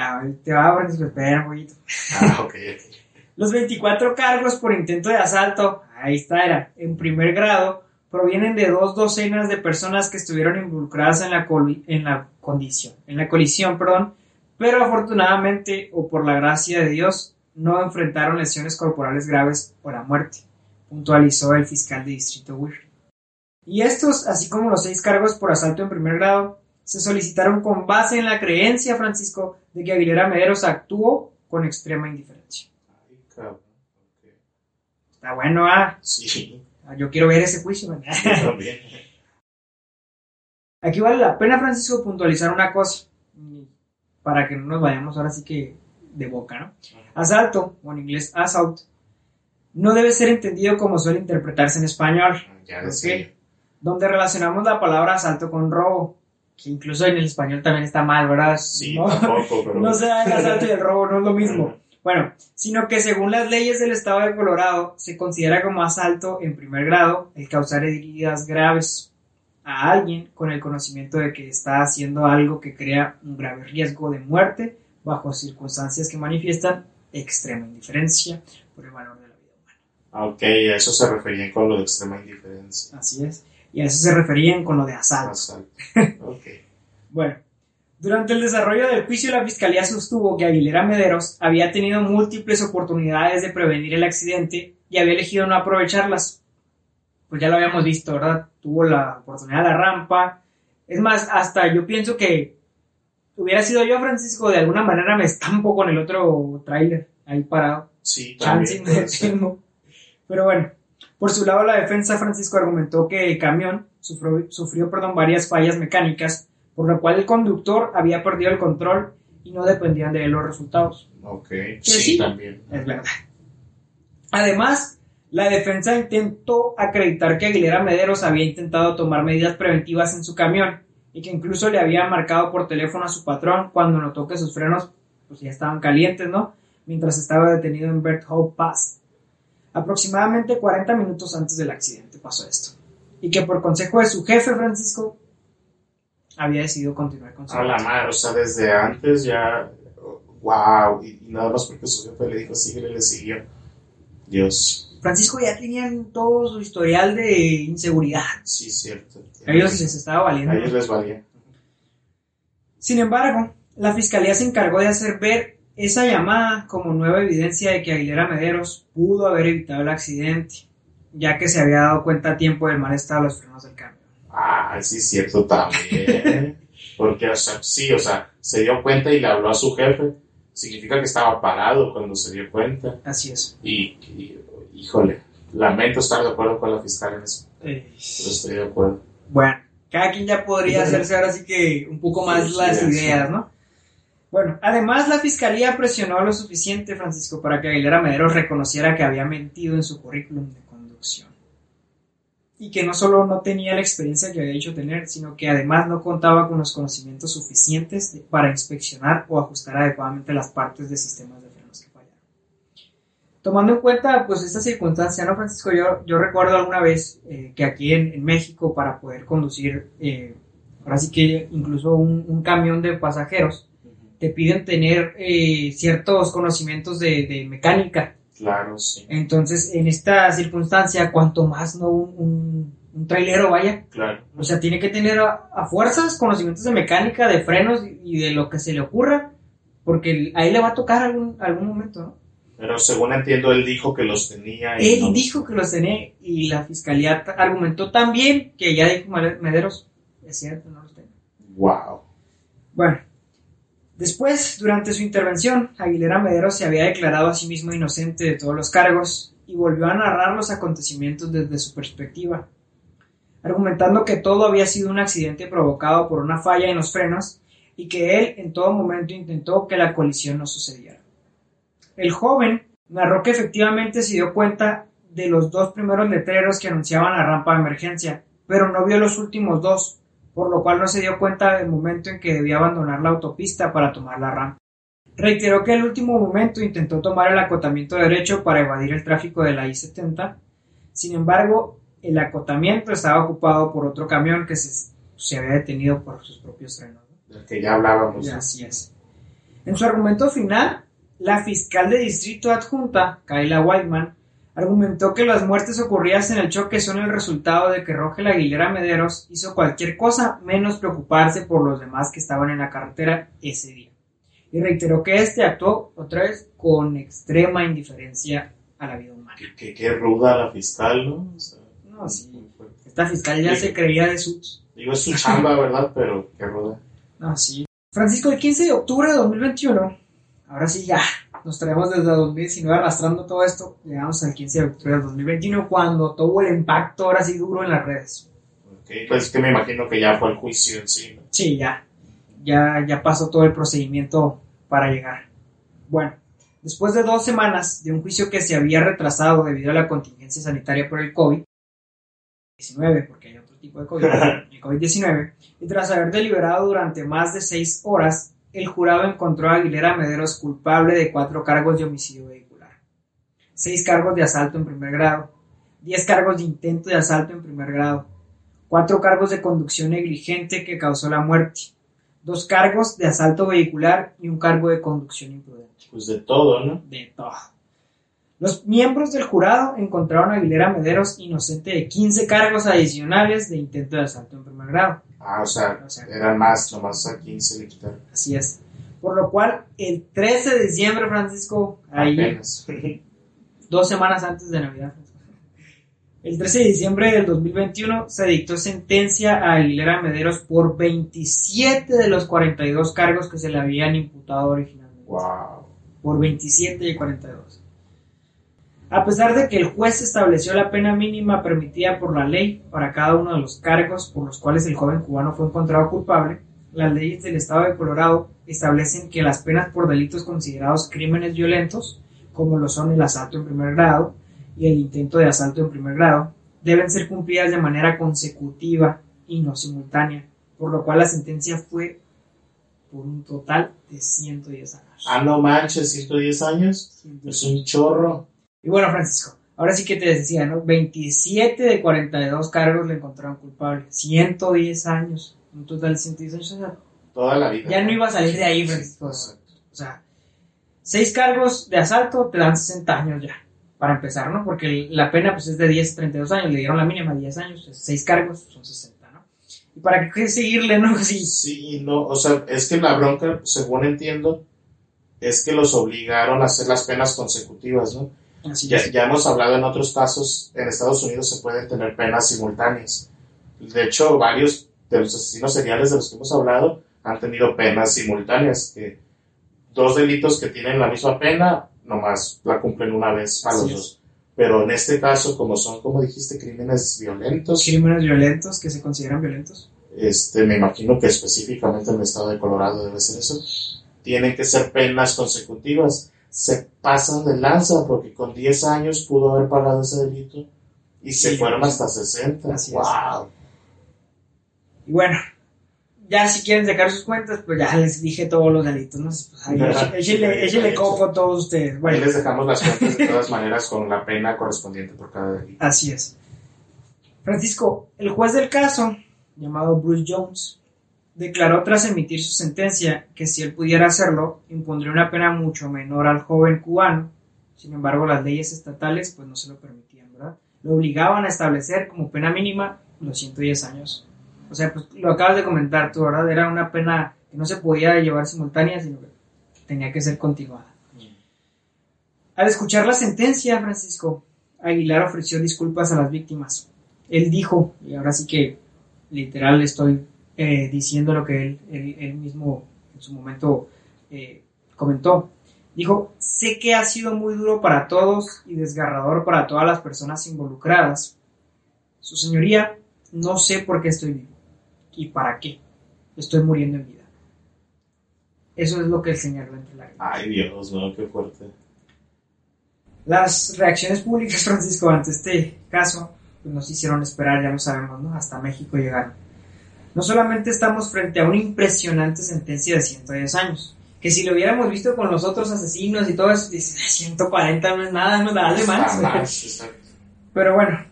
B: Ah, te va a Francisco, espera un poquito.
A: Ah, ok, ok.
B: Los 24 cargos por intento de asalto, ahí está, era, en primer grado, provienen de dos docenas de personas que estuvieron involucradas en la, en la condición, en la colisión, perdón, pero afortunadamente, o por la gracia de Dios, no enfrentaron lesiones corporales graves o la muerte, puntualizó el fiscal de distrito Weir. Y estos, así como los seis cargos por asalto en primer grado, se solicitaron con base en la creencia, Francisco, de que Aguilera Mederos actuó con extrema indiferencia.
A: Ay, cabrón. ok.
B: Está bueno, ah.
A: Sí,
B: Yo quiero ver ese juicio. man.
A: yo también.
B: Aquí vale la pena, Francisco, puntualizar una cosa. Para que no nos vayamos ahora sí que de boca, ¿no? Asalto, o en inglés assault, no debe ser entendido como suele interpretarse en español,
A: Ya decía.
B: donde relacionamos la palabra asalto con robo, que incluso en el español también está mal, ¿verdad?
A: Sí,
B: no,
A: tampoco, pero.
B: no se da el asalto y el robo, no es lo mismo. Bueno, sino que según las leyes del estado de Colorado, se considera como asalto en primer grado el causar heridas graves a alguien con el conocimiento de que está haciendo algo que crea un grave riesgo de muerte bajo circunstancias que manifiestan extrema indiferencia por el valor de la vida humana.
A: Ah, ok, a eso se refería con lo de extrema indiferencia.
B: Así es. Y a eso se referían con lo de asalto.
A: Asalto. Ok.
B: Bueno, durante el desarrollo del juicio la fiscalía sostuvo que Aguilera Mederos había tenido múltiples oportunidades de prevenir el accidente y había elegido no aprovecharlas. Pues ya lo habíamos visto, ¿verdad? Tuvo la oportunidad de la rampa. Es más, hasta yo pienso que hubiera sido yo, Francisco, de alguna manera me estampo con el otro tráiler ahí parado.
A: Sí,
B: Chance. Pero bueno, por su lado la defensa Francisco argumentó que el camión sufrió, sufrió perdón, varias fallas mecánicas, por lo cual el conductor había perdido el control y no dependían de él los resultados.
A: Ok,
B: sí.
A: sí, también.
B: Es verdad. Además, la defensa intentó acreditar que Aguilera Mederos había intentado tomar medidas preventivas en su camión y que incluso le había marcado por teléfono a su patrón cuando notó que sus frenos pues, ya estaban calientes, ¿no? Mientras estaba detenido en Bert Hope Pass. Aproximadamente 40 minutos antes del accidente pasó esto. Y que por consejo de su jefe, Francisco, había decidido continuar con su
A: A la madre, o sea, desde antes ya. Wow, y, y nada más porque su jefe le dijo, síguele, le siguió. Dios,
B: Francisco ya tenían todo su historial de inseguridad.
A: sí, cierto.
B: A ellos les estaba valiendo.
A: A ellos les valía.
B: Sin embargo, la fiscalía se encargó de hacer ver esa llamada como nueva evidencia de que Aguilera Mederos pudo haber evitado el accidente. ya que se había dado cuenta a tiempo del mal estado de los frenos del cambio.
A: Ah, sí, cierto también. Porque, o sea, sí, o sea, se dio cuenta y le habló a su jefe. Significa que estaba parado cuando se dio cuenta.
B: Así es.
A: Y, y, híjole, lamento estar de acuerdo con la fiscal en eso.
B: Eh,
A: Pero estoy de acuerdo.
B: Bueno, cada quien ya podría hacerse ahora sí que un poco más
A: Sí,
B: las ideas. ¿no? Bueno, además la fiscalía presionó lo suficiente, Francisco, para que Aguilera Mederos reconociera que había mentido en su currículum de conducción. Y que no solo no tenía la experiencia que había dicho tener, sino que además no contaba con los conocimientos suficientes para inspeccionar o ajustar adecuadamente las partes de sistemas de. Tomando en cuenta pues esta circunstancia, ¿no, Francisco? Yo, yo recuerdo alguna vez eh, que aquí en, en México para poder conducir, eh, ahora sí que incluso un, un camión de pasajeros, te piden tener eh, ciertos conocimientos de, de mecánica.
A: Claro, sí.
B: Entonces, en esta circunstancia, cuanto más no un, un, un trailero vaya,
A: Claro.
B: o sea, tiene que tener a, a fuerzas conocimientos de mecánica, de frenos y de lo que se le ocurra, porque ahí le va a tocar algún, algún momento, ¿no?
A: Pero según entiendo, él dijo que los tenía. y
B: Él
A: no-
B: dijo que los tenía y la fiscalía argumentó también que ya dijo Mederos, es cierto, no los tengo.
A: Wow.
B: Bueno, después, durante su intervención, Aguilera Mederos se había declarado a sí mismo inocente de todos los cargos y volvió a narrar los acontecimientos desde su perspectiva, argumentando que todo había sido un accidente provocado por una falla en los frenos y que él en todo momento intentó que la colisión no sucediera. El joven narró que efectivamente se dio cuenta de los dos primeros letreros que anunciaban la rampa de emergencia, pero no vio los últimos dos, por lo cual no se dio cuenta del momento en que debía abandonar la autopista para tomar la rampa. Reiteró que el último momento intentó tomar el acotamiento derecho para evadir el tráfico de la I-70, sin embargo, el acotamiento estaba ocupado por otro camión que se, se había detenido por sus propios frenos. ¿no?
A: Del que ya hablábamos.
B: Así es. En su argumento final, la fiscal de distrito adjunta, Kayla Whiteman, argumentó que las muertes ocurridas en el choque son el resultado de que Rogel Aguilera Mederos hizo cualquier cosa menos preocuparse por los demás que estaban en la carretera ese día. Y reiteró que este actuó otra vez con extrema indiferencia a la vida humana.
A: Que, que, que ruda la fiscal, ¿no? O sea,
B: No, sí. Esta fiscal ya
A: Sí.
B: se creía de sus.
A: Digo, es su chamba, ¿verdad? Pero qué ruda.
B: No, sí. Francisco, el 15 de octubre de 2021, ahora sí ya, nos traemos desde 2019 arrastrando todo esto, llegamos al 15 de octubre de 2021 cuando tuvo el impacto ahora sí duro en las redes.
A: Ok, Pues es que me imagino que ya fue el juicio en sí. ¿no?
B: Sí, ya, ya, ya pasó todo el procedimiento para llegar. Bueno, después de dos semanas de un juicio que se había retrasado debido a la contingencia sanitaria por el COVID-19, porque hay otro tipo de COVID, el COVID-19, y tras haber deliberado durante más de seis horas, el jurado encontró a Aguilera Mederos culpable de cuatro cargos de homicidio vehicular, seis cargos de asalto en primer grado, diez cargos de intento de asalto en primer grado, cuatro cargos de conducción negligente que causó la muerte, dos cargos de asalto vehicular y un cargo de conducción imprudente.
A: Pues de todo, ¿no?
B: De todo. Los miembros del jurado encontraron a Aguilera Mederos inocente de 15 cargos adicionales de intento de asalto en primer grado.
A: Ah, o sea,
B: O sea,
A: eran más, nomás a 15 le quitaron.
B: Así es. Por lo cual, el 13 de diciembre, Francisco, ahí,
A: Apenas.
B: dos semanas antes de Navidad, el 13 de diciembre del 2021 se dictó sentencia a Aguilera Mederos por 27 de los 42 cargos que se le habían imputado originalmente.
A: wow.
B: por 27 y 42. A pesar de que el juez estableció la pena mínima permitida por la ley para cada uno de los cargos por los cuales el joven cubano fue encontrado culpable, las leyes del estado de Colorado establecen que las penas por delitos considerados crímenes violentos, como lo son el asalto en primer grado y el intento de asalto en primer grado, deben ser cumplidas de manera consecutiva y no simultánea, por lo cual la sentencia fue por un total de 110 años.
A: Ah, no manches, 110 años. Es un chorro.
B: Y bueno, Francisco, ahora sí que te decía, ¿no? 27 de 42 cargos le encontraron culpable. 110 años. Un total de 110 años. O sea,
A: Toda la vida.
B: ya no iba a salir de ahí, Francisco.
A: exacto.
B: O sea, 6 cargos de asalto te dan 60 años ya. Para empezar, ¿no? Porque la pena pues es de 10 a 32 años. Le dieron la mínima 10 años. 6 cargos son 60, ¿no? ¿Y para qué seguirle, no? Sí.
A: Sí, no, o sea, es que la bronca, según entiendo, es que los obligaron a hacer las penas consecutivas, ¿no?
B: Así
A: Ya, ya hemos hablado en otros casos, en Estados Unidos se pueden tener penas simultáneas. De hecho, varios de los asesinos seriales de los que hemos hablado han tenido penas simultáneas, que dos delitos que tienen la misma pena, nomás la cumplen una vez a los dos. Pero en este caso, como son, como dijiste, crímenes violentos,
B: Crímenes violentos que se consideran violentos.
A: este, me imagino que específicamente en el estado de Colorado debe ser eso, tienen que ser penas consecutivas. Se pasan de lanza porque con 10 años pudo haber pagado ese delito y se
B: Sí.
A: fueron hasta 60.
B: Así es.
A: ¡Wow!
B: Y bueno, ya si quieren sacar sus cuentas, pues ya les dije todos los delitos, ¿no? Pues ahí, échenle coco a todos ustedes.
A: Ahí
B: Bueno,
A: les dejamos las cuentas de todas maneras con la pena correspondiente por cada delito.
B: así es. Francisco, el juez del caso, llamado Bruce Jones, declaró tras emitir su sentencia que si él pudiera hacerlo, impondría una pena mucho menor al joven cubano. Sin embargo, las leyes estatales pues no se lo permitían, ¿verdad? Lo obligaban a establecer como pena mínima los 110 años. O sea, pues lo acabas de comentar tú, ¿verdad? Era una pena que no se podía llevar simultánea, sino que tenía que ser continuada. Al escuchar la sentencia, Francisco, Aguilar ofreció disculpas a las víctimas. Él dijo, y ahora sí que literal estoy eh, diciendo lo que él, él- él mismo en su momento eh, comentó. Dijo, sé que ha sido muy duro para todos y desgarrador para todas las personas involucradas. Su señoría, no sé por qué estoy vivo y para qué. Estoy muriendo en vida. Eso es lo que él señaló entre lágrimas.
A: Ay, Dios, no, qué fuerte.
B: Las reacciones públicas, Francisco, ante este caso, pues nos hicieron esperar, ya lo sabemos, ¿no? Hasta México llegaron. No solamente estamos frente a una impresionante sentencia de 110 años, que si lo hubiéramos visto con los otros asesinos y todo eso, dices, "Ah, 140 no es nada, no dale más.
A: Exacto.
B: Pero bueno,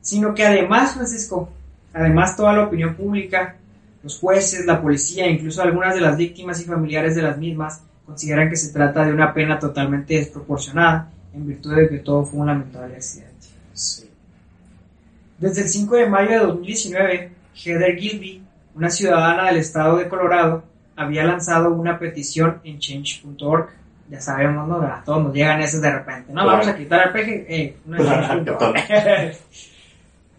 B: sino que además, Francisco, además toda la opinión pública, los jueces, la policía, incluso algunas de las víctimas y familiares de las mismas, consideran que se trata de una pena totalmente desproporcionada en virtud de que todo fue un lamentable accidente.
A: Sí.
B: Desde el 5 de mayo de 2019, Heather Gilby, una ciudadana del estado de Colorado, había lanzado una petición en change.org. Ya sabemos, ¿no? A todos nos llegan esas de repente. No,
A: Claro.
B: vamos a quitar el peje. Eh.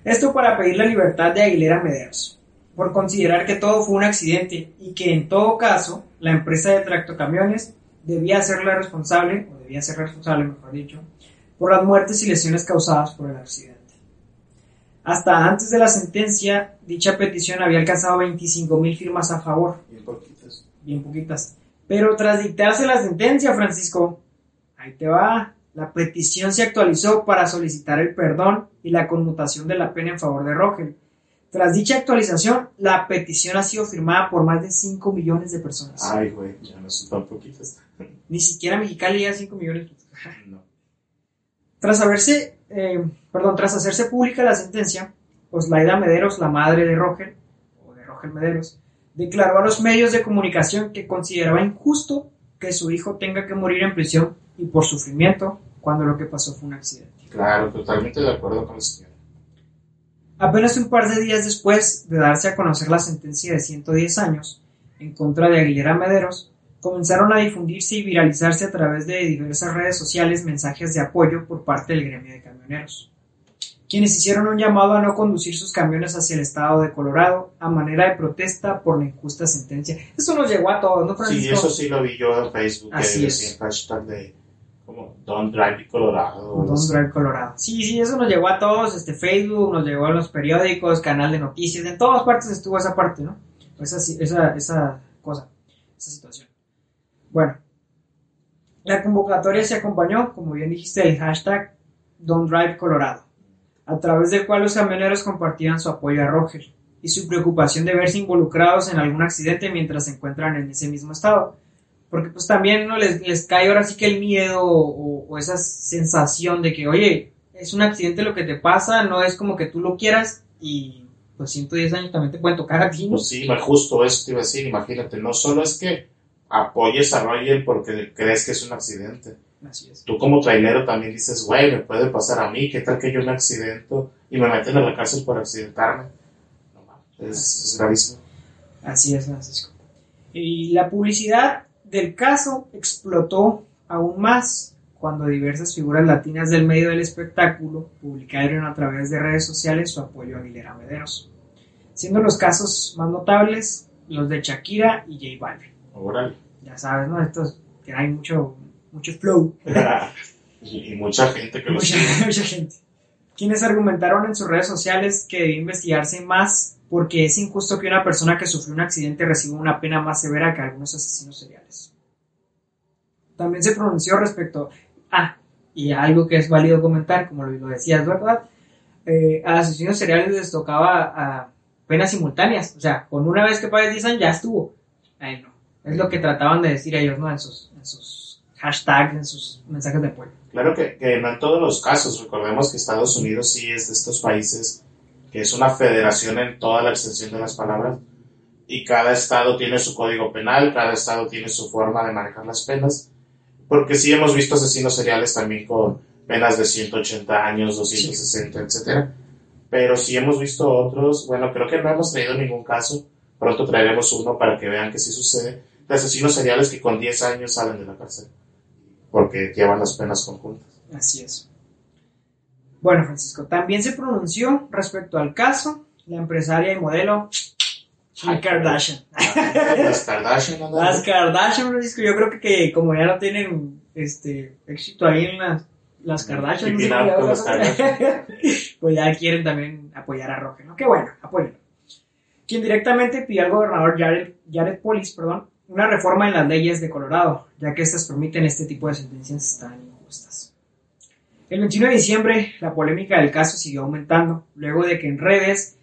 B: Esto para pedir la libertad de Aguilera Mederos, por considerar que todo fue un accidente y que en todo caso la empresa de tractocamiones debía ser la responsable, o debía ser responsable, mejor dicho, por las muertes y lesiones causadas por el accidente. Hasta antes de la sentencia, dicha petición había alcanzado 25.000 firmas a favor,
A: Bien poquitos.
B: bien poquitas. Pero tras dictarse la sentencia, Francisco, ahí te va, la petición se actualizó para solicitar el perdón y la conmutación de la pena en favor de Rogel. Tras dicha actualización, la petición ha sido firmada por más de 5 millones de personas.
A: Ay, güey, ya no son tan poquitas.
B: Ni siquiera Mexicali llega a 5 millones.
A: No.
B: Tras haberse, eh, perdón, tras hacerse pública la sentencia, Oslaida Mederos, la madre de Rogel, o de Rogel Mederos, declaró a los medios de comunicación que consideraba injusto que su hijo tenga que morir en prisión y por sufrimiento cuando lo que pasó fue un accidente.
A: Claro, totalmente de acuerdo con la señora.
B: Apenas un par de días después de darse a conocer la sentencia de 110 años en contra de Aguilera Mederos, comenzaron a difundirse y viralizarse a través de diversas redes sociales mensajes de apoyo por parte del gremio de camioneros, quienes hicieron un llamado a no conducir sus camiones hacia el estado de Colorado a manera de protesta por la injusta sentencia. Eso nos llegó a todos, ¿no,
A: Sí,
B: Francisco?
A: eso sí lo vi yo en Facebook, que
B: Así
A: decía
B: es.
A: hashtag de como Don't Drive Colorado.
B: Don't. Drive Colorado. Sí, sí, eso nos llegó a todos, este Facebook, nos llegó a los periódicos, canal de noticias, en todas partes estuvo esa parte, ¿no? Esa, esa, esa cosa, esa situación. Bueno, la convocatoria se acompañó, como bien dijiste, del hashtag Don't Drive Colorado, a través del cual los camioneros compartían su apoyo a Roger y su preocupación de verse involucrados en algún accidente mientras se encuentran en ese mismo estado. Porque pues también ¿no? les, cae ahora sí que el miedo o, esa sensación de que, oye, es un accidente lo que te pasa, no es como que tú lo quieras y pues 110 años también te pueden tocar a ti.
A: Pues sí, justo eso te iba a decir, imagínate, no solo es que apoyes a Roger porque crees que es un accidente.
B: Así es.
A: Tú como trailero también dices, güey, me puede pasar a mí, ¿qué tal que yo me accidento y me meten a la cárcel por accidentarme? No es, es gravísimo.
B: Así es, Francisco. Y la publicidad del caso explotó aún más cuando diversas figuras latinas del medio del espectáculo publicaron a través de redes sociales su apoyo a Aguilera Mederos, siendo los casos más notables los de Shakira y J Balvin.
A: Órale.
B: Ya sabes, ¿no? Estos que hay mucho, mucho flow.
A: y, y mucha gente que lo
B: mucha,
A: sigue.
B: mucha gente. Quienes argumentaron en sus redes sociales que debe investigarse más porque es injusto que una persona que sufrió un accidente reciba una pena más severa que algunos asesinos seriales. También se pronunció respecto a, y algo que es válido comentar, como lo decías, ¿verdad? Eh, a asesinos seriales les tocaba a penas simultáneas, o sea, con una vez que pagues 10 años ya estuvo. Ahí no. Es lo que trataban de decir ellos, ¿no? En sus, en sus hashtags, en sus mensajes de apoyo.
A: Claro que, que no en todos los casos, recordemos que Estados Unidos sí es de estos países que es una federación en toda la extensión de las palabras. Y cada estado tiene su código penal, cada estado tiene su forma de manejar las penas, porque sí hemos visto asesinos seriales también con penas de 180 años, 260, etcétera, pero sí hemos visto otros, bueno, creo que no hemos traído ningún caso, pronto traeremos uno para que vean que sí sucede, de asesinos seriales que con 10 años salen de la cárcel, porque llevan las penas conjuntas.
B: Así es. Bueno, Francisco, también se pronunció respecto al caso la empresaria y modelo Kim Kardashian.
A: Las Kardashian, ¿no?
B: Las Kardashian, Francisco, yo creo que, que como ya no tienen este éxito ahí en las, las Kardashian, no sé
A: con las
B: pues ya quieren también apoyar a Roger, ¿no? Qué bueno, apóyenlo. Quien directamente pidió al gobernador Jared, Jared Polis, perdón, una reforma en las leyes de Colorado, ya que estas permiten este tipo de sentencias tan injustas. El 21 de diciembre, la polémica del caso siguió aumentando, luego de que en redes,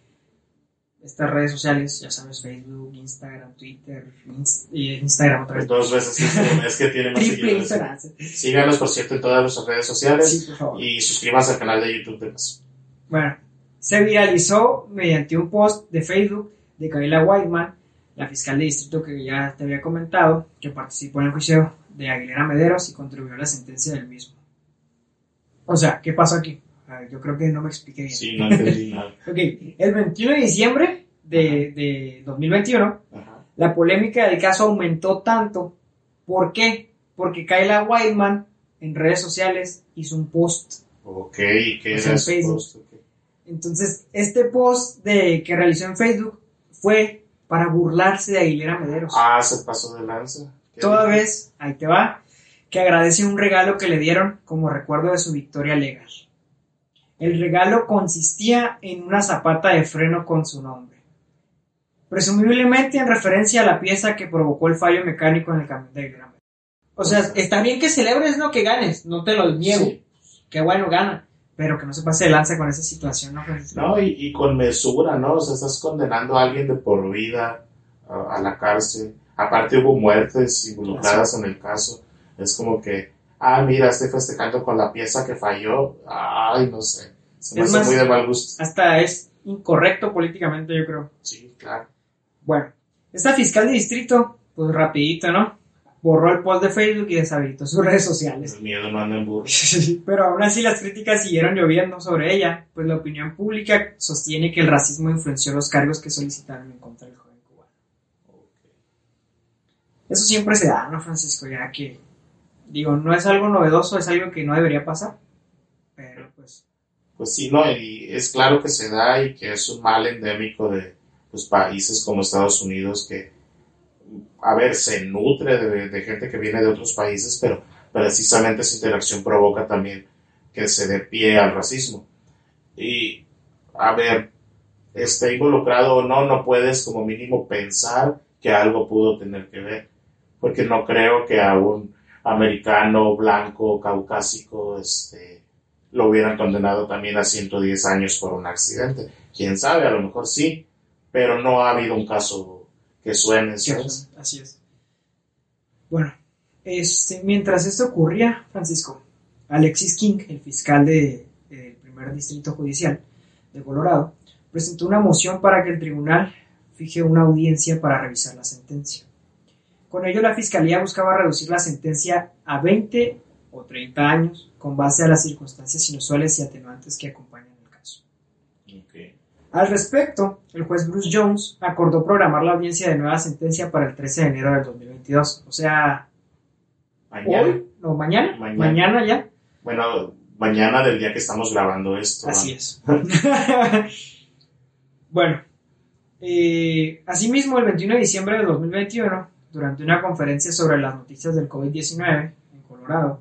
B: estas redes sociales, ya sabes, Facebook, Instagram, Twitter, Inst- Instagram otra vez,
A: Dos veces Instagram, es que tiene más
B: triple
A: seguidores. Síganos, por cierto, en todas nuestras redes sociales
B: Sí, por favor.
A: y suscríbanse al canal de YouTube de Paso.
B: Bueno, se viralizó mediante un post de Facebook de Camila Whiteman, la fiscal de distrito que ya te había comentado, que participó en el juicio de Aguilera Mederos y contribuyó a la sentencia del mismo. O sea, ¿qué pasó aquí? A ver, yo creo que no me expliqué bien.
A: Sí, no entendí nada.
B: Ok, el 21 de diciembre de, de 2021,
A: Ajá.
B: la polémica del caso aumentó tanto. ¿Por qué? Porque Kayla Whiteman en redes sociales hizo un post
A: Ok, ¿y qué era
B: en Facebook.
A: post?
B: Entonces, este post de, que realizó en Facebook fue para burlarse de Aguilera Mederos.
A: Ah, se pasó de lanza. ¿Qué
B: Toda vez, ahí te va, que agradece un regalo que le dieron como recuerdo de su victoria legal. El regalo consistía en una zapata de freno con su nombre. Presumiblemente en referencia a la pieza que provocó el fallo mecánico en el camión de Aguilera Mederos. O sea, está bien que celebres, no que ganes, no te lo niego.
A: Sí.
B: Qué bueno, gana. Pero que no se pase de lanza con esa situación, ¿no? Francisco?
A: No, y, y con mesura, ¿no? O sea, estás condenando a alguien de por vida a, a la cárcel. Aparte hubo muertes involucradas en el caso. Es como que, ah, mira, estoy festejando con la pieza que falló. Ay, no sé. Se me
B: Es
A: hace
B: más-
A: muy de mal gusto.
B: hasta es incorrecto políticamente, yo creo.
A: Sí, claro.
B: Bueno, esta fiscal de distrito, pues rapidito, ¿no? Borró el post de Facebook y deshabilitó sus redes sociales.
A: El miedo no anda en burro.
B: Pero aún así las críticas siguieron lloviendo sobre ella, pues la opinión pública sostiene que el racismo influenció los cargos que solicitaron en contra del joven cubano. Eso siempre se da, ¿no, Francisco? Ya que, digo, no es algo novedoso, es algo que no debería pasar. Pero pues,
A: Pues sí, no, y es claro que se da y que es un mal endémico de los países como Estados Unidos que, a ver, se nutre de, gente que viene de otros países, pero precisamente esa interacción provoca también que se dé pie al racismo. Y, a ver, esté involucrado o no, no puedes como mínimo pensar que algo pudo tener que ver, porque no creo que a un americano blanco caucásico este lo hubieran condenado también a 110 años por un accidente. Quién sabe, a lo mejor sí, pero no ha habido un caso que suene.
B: Así es. Bueno, este, mientras esto ocurría, Francisco, Alexis King, el fiscal de- del primer distrito judicial de Colorado, presentó una moción para que el tribunal fije una audiencia para revisar la sentencia. Con ello, la fiscalía buscaba reducir la sentencia a 20 o 30 años con base a las circunstancias inusuales y atenuantes que acompañan el caso.
A: Ok.
B: Al respecto, el juez Bruce Jones acordó programar la audiencia de nueva sentencia para el 13 de enero del 2022. O sea,
A: Mañana.
B: hoy, No, mañana.
A: Mañana.
B: Mañana, ya.
A: Bueno, mañana del día que estamos grabando esto.
B: Así
A: ¿no?
B: es. bueno, eh, asimismo, el 21 de diciembre de 2021, durante una conferencia sobre las noticias del COVID-19 en Colorado,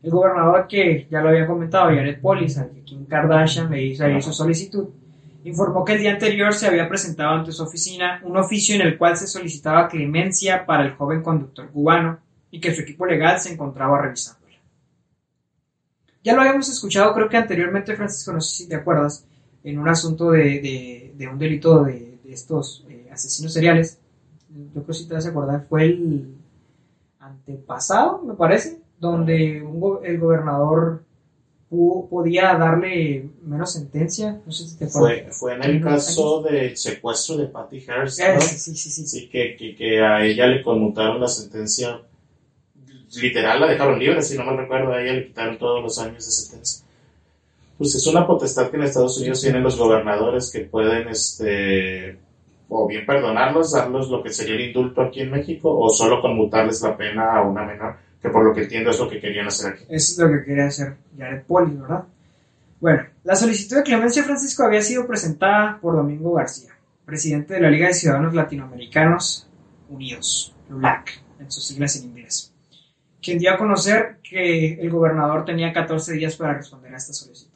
B: el gobernador que ya lo había comentado, Jared Polis, al que Kim Kardashian le hizo ahí su solicitud, informó que el día anterior se había presentado ante su oficina un oficio en el cual se solicitaba clemencia para el joven conductor cubano y que su equipo legal se encontraba revisándola. Ya lo habíamos escuchado, creo que anteriormente, Francisco, no sé si te acuerdas, en un asunto de, de- de un delito de, de estos eh, asesinos seriales. Yo creo que si te vas a acordar, fue el antepasado, me parece, donde el gobernador pu- podía darle menos sentencia. No sé si te.
A: Fue, fue en el caso del secuestro de Patty Hearst, ¿no?
B: sí, sí, sí, sí.
A: Sí, que, que, que a ella le conmutaron la sentencia. Literal la dejaron libre, si no mal recuerdo, a ella le quitaron todos los años de sentencia. Pues es una potestad que en Estados Unidos tienen los gobernadores que pueden, este, o bien perdonarlos, darlos lo que sería el indulto aquí en México, o solo conmutarles la pena a una menor, que por lo que entiendo es lo que querían hacer aquí.
B: Eso es lo que quería hacer Jared Polis, ¿verdad? Bueno, la solicitud de clemencia Francisco había sido presentada por Domingo García, presidente de la Liga de Ciudadanos Latinoamericanos Unidos, LULAC, en sus siglas en inglés, quien dio a conocer que el gobernador tenía 14 días para responder a esta solicitud.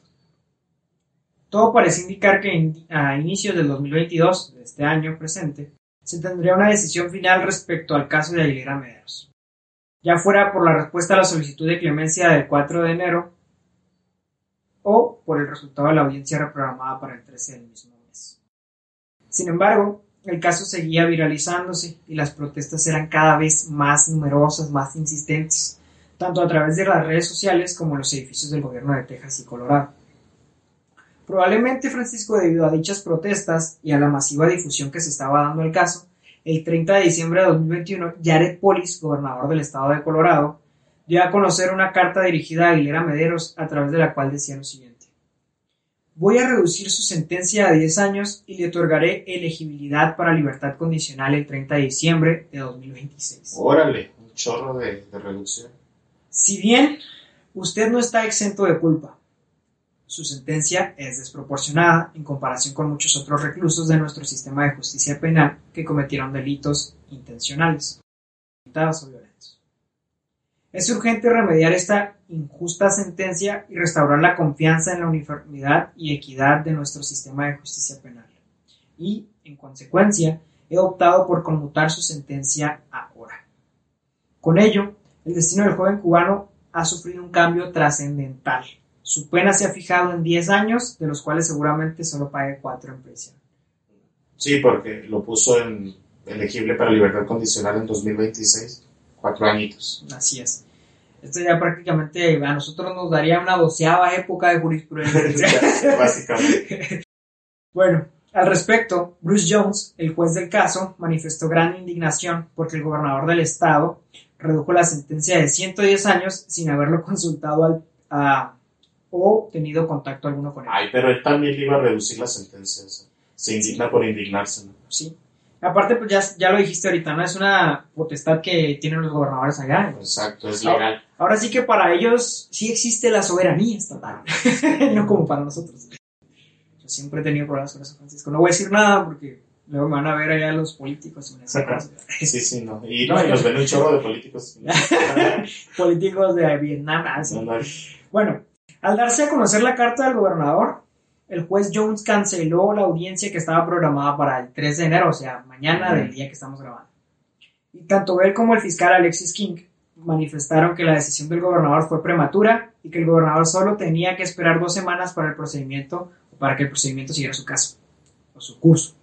B: Todo parece indicar que a inicios del 2022, de este año presente, se tendría una decisión final respecto al caso de Aguilera Mederos ya fuera por la respuesta a la solicitud de clemencia del 4 de enero o por el resultado de la audiencia reprogramada para el 13 del mismo mes. Sin embargo, el caso seguía viralizándose y las protestas eran cada vez más numerosas, más insistentes, tanto a través de las redes sociales como en los edificios del gobierno de Texas y Colorado. Probablemente, Francisco, debido a dichas protestas y a la masiva difusión que se estaba dando al caso, el 30 de diciembre de 2021, Jared Polis, gobernador del estado de Colorado, dio a conocer una carta dirigida a Aguilera Mederos a través de la cual decía lo siguiente. Voy a reducir su sentencia a 10 años y le otorgaré elegibilidad para libertad condicional el 30 de diciembre de 2026.
A: Órale, un chorro de, de reducción.
B: Si bien usted no está exento de culpa, su sentencia es desproporcionada en comparación con muchos otros reclusos de nuestro sistema de justicia penal que cometieron delitos intencionales, o violentos. Es urgente remediar esta injusta sentencia y restaurar la confianza en la uniformidad y equidad de nuestro sistema de justicia penal. Y, en consecuencia, he optado por conmutar su sentencia ahora. Con ello, el destino del joven cubano ha sufrido un cambio trascendental. Su pena se ha fijado en 10 años, de los cuales seguramente solo pague 4 en prisión.
A: Sí, porque lo puso en elegible para libertad condicional en 2026. Cuatro añitos.
B: Así es. Esto ya prácticamente a nosotros nos daría una doceava época de jurisprudencia.
A: Básicamente.
B: Bueno, al respecto, Bruce Jones, el juez del caso, manifestó gran indignación porque el gobernador del estado redujo la sentencia de 110 años sin haberlo consultado al, a- o tenido contacto alguno con él.
A: Ay, pero él también le iba a reducir las sentencias. Se indigna por indignarse. ¿no?
B: Sí. Aparte, pues ya, ya lo dijiste ahorita, ¿no? Es una potestad que tienen los gobernadores allá.
A: Exacto, es legal.
B: Ahora sí que para ellos sí existe la soberanía estatal, no como para nosotros. Yo siempre he tenido problemas con eso, Francisco. No voy a decir nada porque luego me van a ver allá los políticos. me.
A: Sí, sí, no. Y, no, nos ven un chorro de políticos.
B: políticos de Vietnam. ah, sí.
A: No, no,
B: Bueno, al darse a conocer la carta del gobernador, el juez Jones canceló la audiencia que estaba programada para el 3 de enero, o sea, mañana del día que estamos grabando. Y tanto él como el fiscal Alexis King manifestaron que la decisión del gobernador fue prematura y que el gobernador solo tenía que esperar dos semanas para el procedimiento, para que el procedimiento siguiera su caso, o su curso.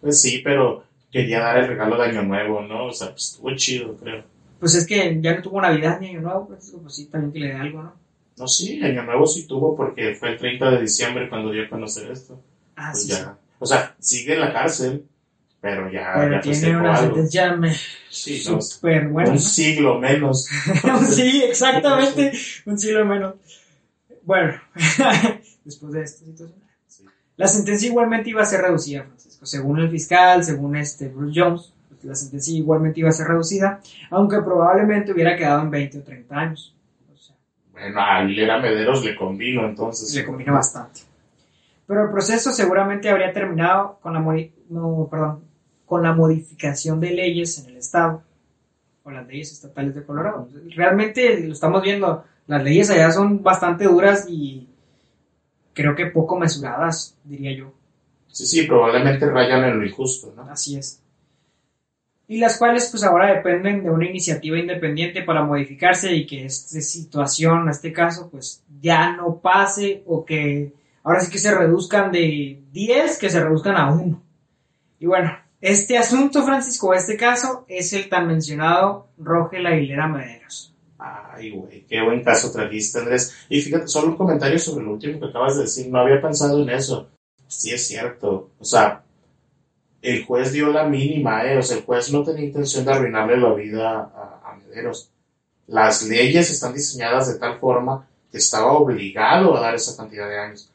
A: Pues sí, pero quería dar el regalo de Año Nuevo, ¿no? O sea, pues estuvo chido, creo.
B: Pues es que ya no tuvo Navidad ni Año Nuevo, Francisco, pues sí, también que le dé algo, ¿no?
A: No, sí, Año Nuevo sí tuvo porque fue el 30 de diciembre cuando dio a conocer esto.
B: Ah,
A: Pues
B: sí,
A: ya.
B: sí.
A: O sea, sigue en la cárcel, pero ya,
B: Pero
A: ya
B: tiene una sentencia me-
A: Sí, no,
B: súper buena.
A: un
B: ¿no?
A: siglo menos.
B: sí, exactamente, un siglo menos. Bueno, después de esta situación.
A: Sí.
B: La sentencia igualmente iba a ser reducida, Francisco, según el fiscal, según este Bruce Jones, la sentencia igualmente iba a ser reducida, aunque probablemente hubiera quedado en 20 o 30 años. O sea,
A: Bueno, a Aguilera Mederos le convino entonces.
B: le combina bastante. Pero el proceso seguramente habría terminado con la, no, perdón, con la modificación de leyes en el Estado o las leyes estatales de Colorado. Realmente lo estamos viendo, las leyes allá son bastante duras y creo que poco mesuradas, diría yo.
A: Sí, sí, probablemente rayan en lo injusto, ¿no?
B: Así es. Y las cuales pues ahora dependen de una iniciativa independiente para modificarse y que esta situación, en este caso, pues ya no pase o que ahora sí que se reduzcan de 10, que se reduzcan a 1. Y bueno, este asunto, Francisco, este caso, es el tan mencionado Rogel Aguilera Mederos.
A: Ay, güey, qué buen caso trajiste, Andrés. Y fíjate, solo un comentario sobre lo último que acabas de decir. No había pensado en eso. Sí, es cierto. O sea, el juez dio la mínima, ¿eh? O sea, el juez no tenía intención de arruinarle la vida a, a Mederos. Las leyes están diseñadas de tal forma que estaba obligado a dar esa cantidad de años.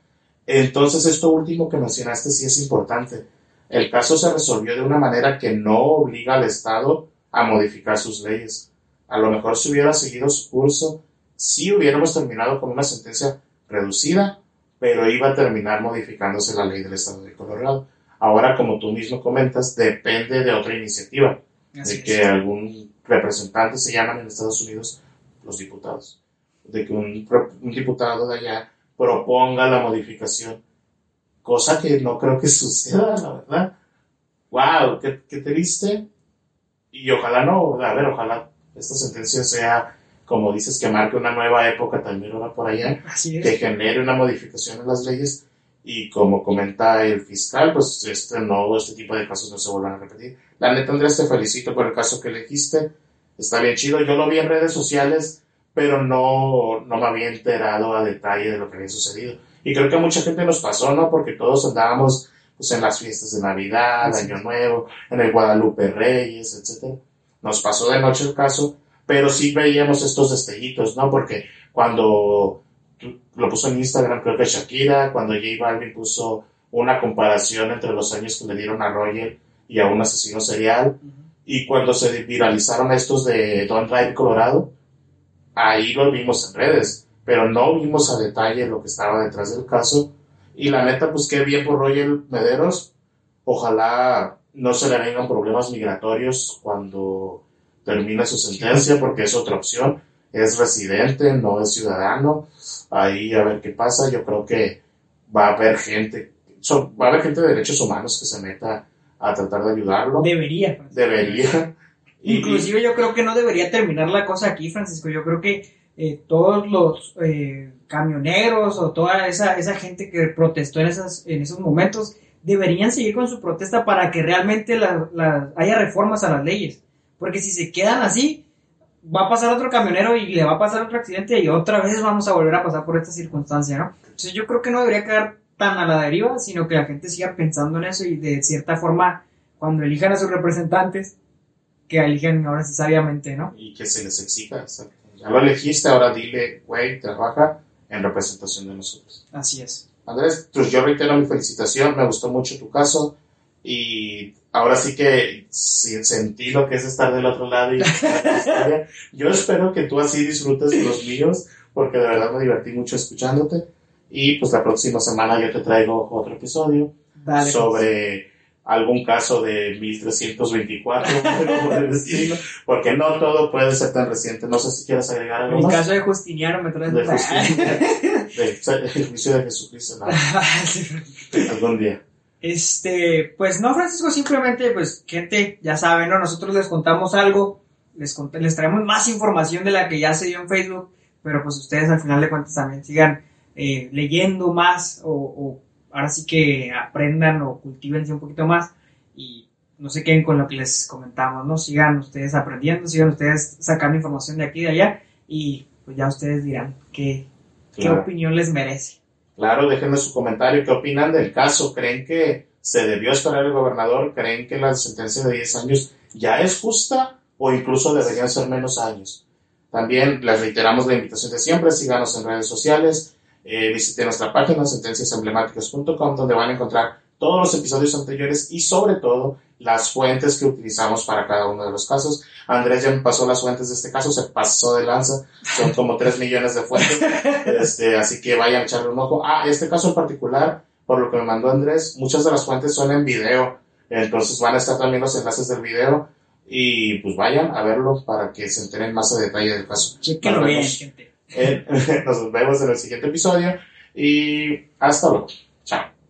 A: Entonces, esto último que mencionaste sí es importante. El caso se resolvió de una manera que no obliga al Estado a modificar sus leyes. A lo mejor si hubiera seguido su curso, sí hubiéramos terminado con una sentencia reducida, pero iba a terminar modificándose la ley del Estado de Colorado. Ahora, como tú mismo comentas, depende de otra iniciativa,
B: Así
A: de
B: es.
A: que algún representante se llaman en Estados Unidos los diputados, de que un, un diputado de allá proponga la modificación, cosa que no creo que suceda, la verdad. ¡Wow! ¿Qué, qué triste? Y ojalá no, a ver, ojalá esta sentencia sea, como dices, que marque una nueva época también ahora por allá,
B: Así es.
A: que genere una modificación en las leyes y como comenta el fiscal, pues este no, este tipo de casos no se vuelvan a repetir. La neta, Andrés, te felicito por el caso que elegiste. Está bien chido. Yo lo vi en redes sociales, pero no, no me había enterado a detalle de lo que había sucedido. Y creo que a mucha gente nos pasó, ¿no? Porque todos andábamos pues, en las fiestas de Navidad,
B: Así
A: Año. Nuevo, en el Guadalupe Reyes, etcétera. Nos pasó de noche el caso, pero sí veíamos estos destellitos, ¿no? Porque cuando lo puso en Instagram, creo que Shakira, cuando J Balvin puso una comparación entre los años que le dieron a Roger y a un asesino serial, y cuando se viralizaron estos de Don't Drive Colorado, ahí lo vimos en redes, pero no vimos a detalle lo que estaba detrás del caso. Y la neta, pues qué bien por Roger Mederos. Ojalá no se le vengan problemas migratorios cuando termine su sentencia, porque es otra opción. Es residente, no es ciudadano. Ahí a ver qué pasa. Yo creo que va a haber gente, so- va a haber gente de derechos humanos que se meta a tratar de ayudarlo.
B: Debería. Francisco.
A: Debería. Y-
B: Inclusive yo creo que no debería terminar la cosa aquí, Francisco. Yo creo que eh, todos los eh, camioneros o toda esa, esa gente que protestó en, esas, en esos momentos deberían seguir con su protesta para que realmente la- la- haya reformas a las leyes. Porque si se quedan así, va a pasar otro camionero y le va a pasar otro accidente y otra vez vamos a volver a pasar por esta circunstancia, ¿no? Entonces yo creo que no debería quedar tan a la deriva, sino que la gente siga pensando en eso y de cierta forma, cuando elijan a sus representantes, que elijan ahora sí sabiamente, ¿no?
A: y que se les exija. exacto. Ya lo elegiste, ahora dile, güey, trabaja en representación de nosotros.
B: Así es.
A: Andrés, pues yo reitero mi felicitación, me gustó mucho tu caso y ahora sí que sí, sentí lo que es estar del otro lado y historia. yo espero que tú así disfrutes de los míos porque de verdad me divertí mucho escuchándote y pues la próxima semana yo te traigo otro episodio
B: Dale. pues.
A: sobre algún caso de 1324 algo por el estilo, porque no todo puede ser tan reciente. No sé si quieres agregar algo
B: El
A: más.
B: caso de Justiniano me trae
A: De Justiniano. De- el juicio de Jesucristo, no, algún día.
B: Este, pues no, Francisco, simplemente, pues, gente, ya saben, ¿no? Nosotros les contamos algo, les, cont- les traemos más información de la que ya se dio en Facebook, pero pues ustedes al final de cuentas también sigan eh, leyendo más o, o ahora sí que aprendan o cultívense un poquito más y no se queden con lo que les comentamos, ¿no? Sigan ustedes aprendiendo, sigan ustedes sacando información de aquí y de allá y pues ya ustedes dirán qué, qué opinión les merece.
A: Claro, déjenme su comentario. ¿Qué opinan del caso? ¿Creen que se debió esperar el gobernador? ¿Creen que la sentencia de 10 años ya es justa o incluso deberían ser menos años? También les reiteramos la invitación de siempre. Síganos en redes sociales. eh, visiten nuestra página sentenciasemblemáticas.com donde van a encontrar todos los episodios anteriores y sobre todo las fuentes que utilizamos para cada uno de los casos. Andrés ya me pasó las fuentes de este caso, se pasó de lanza, son como 3 millones de fuentes, este, así que vayan a echarle un ojo. Ah, este caso en particular, por lo que me mandó Andrés, muchas de las fuentes son en video, entonces van a estar también los enlaces del video y pues vayan a verlo para que se enteren más a detalle del caso.
B: Chéquenlo
A: Nos
B: bien, gente.
A: en- nos vemos en el siguiente episodio y hasta luego. Chao.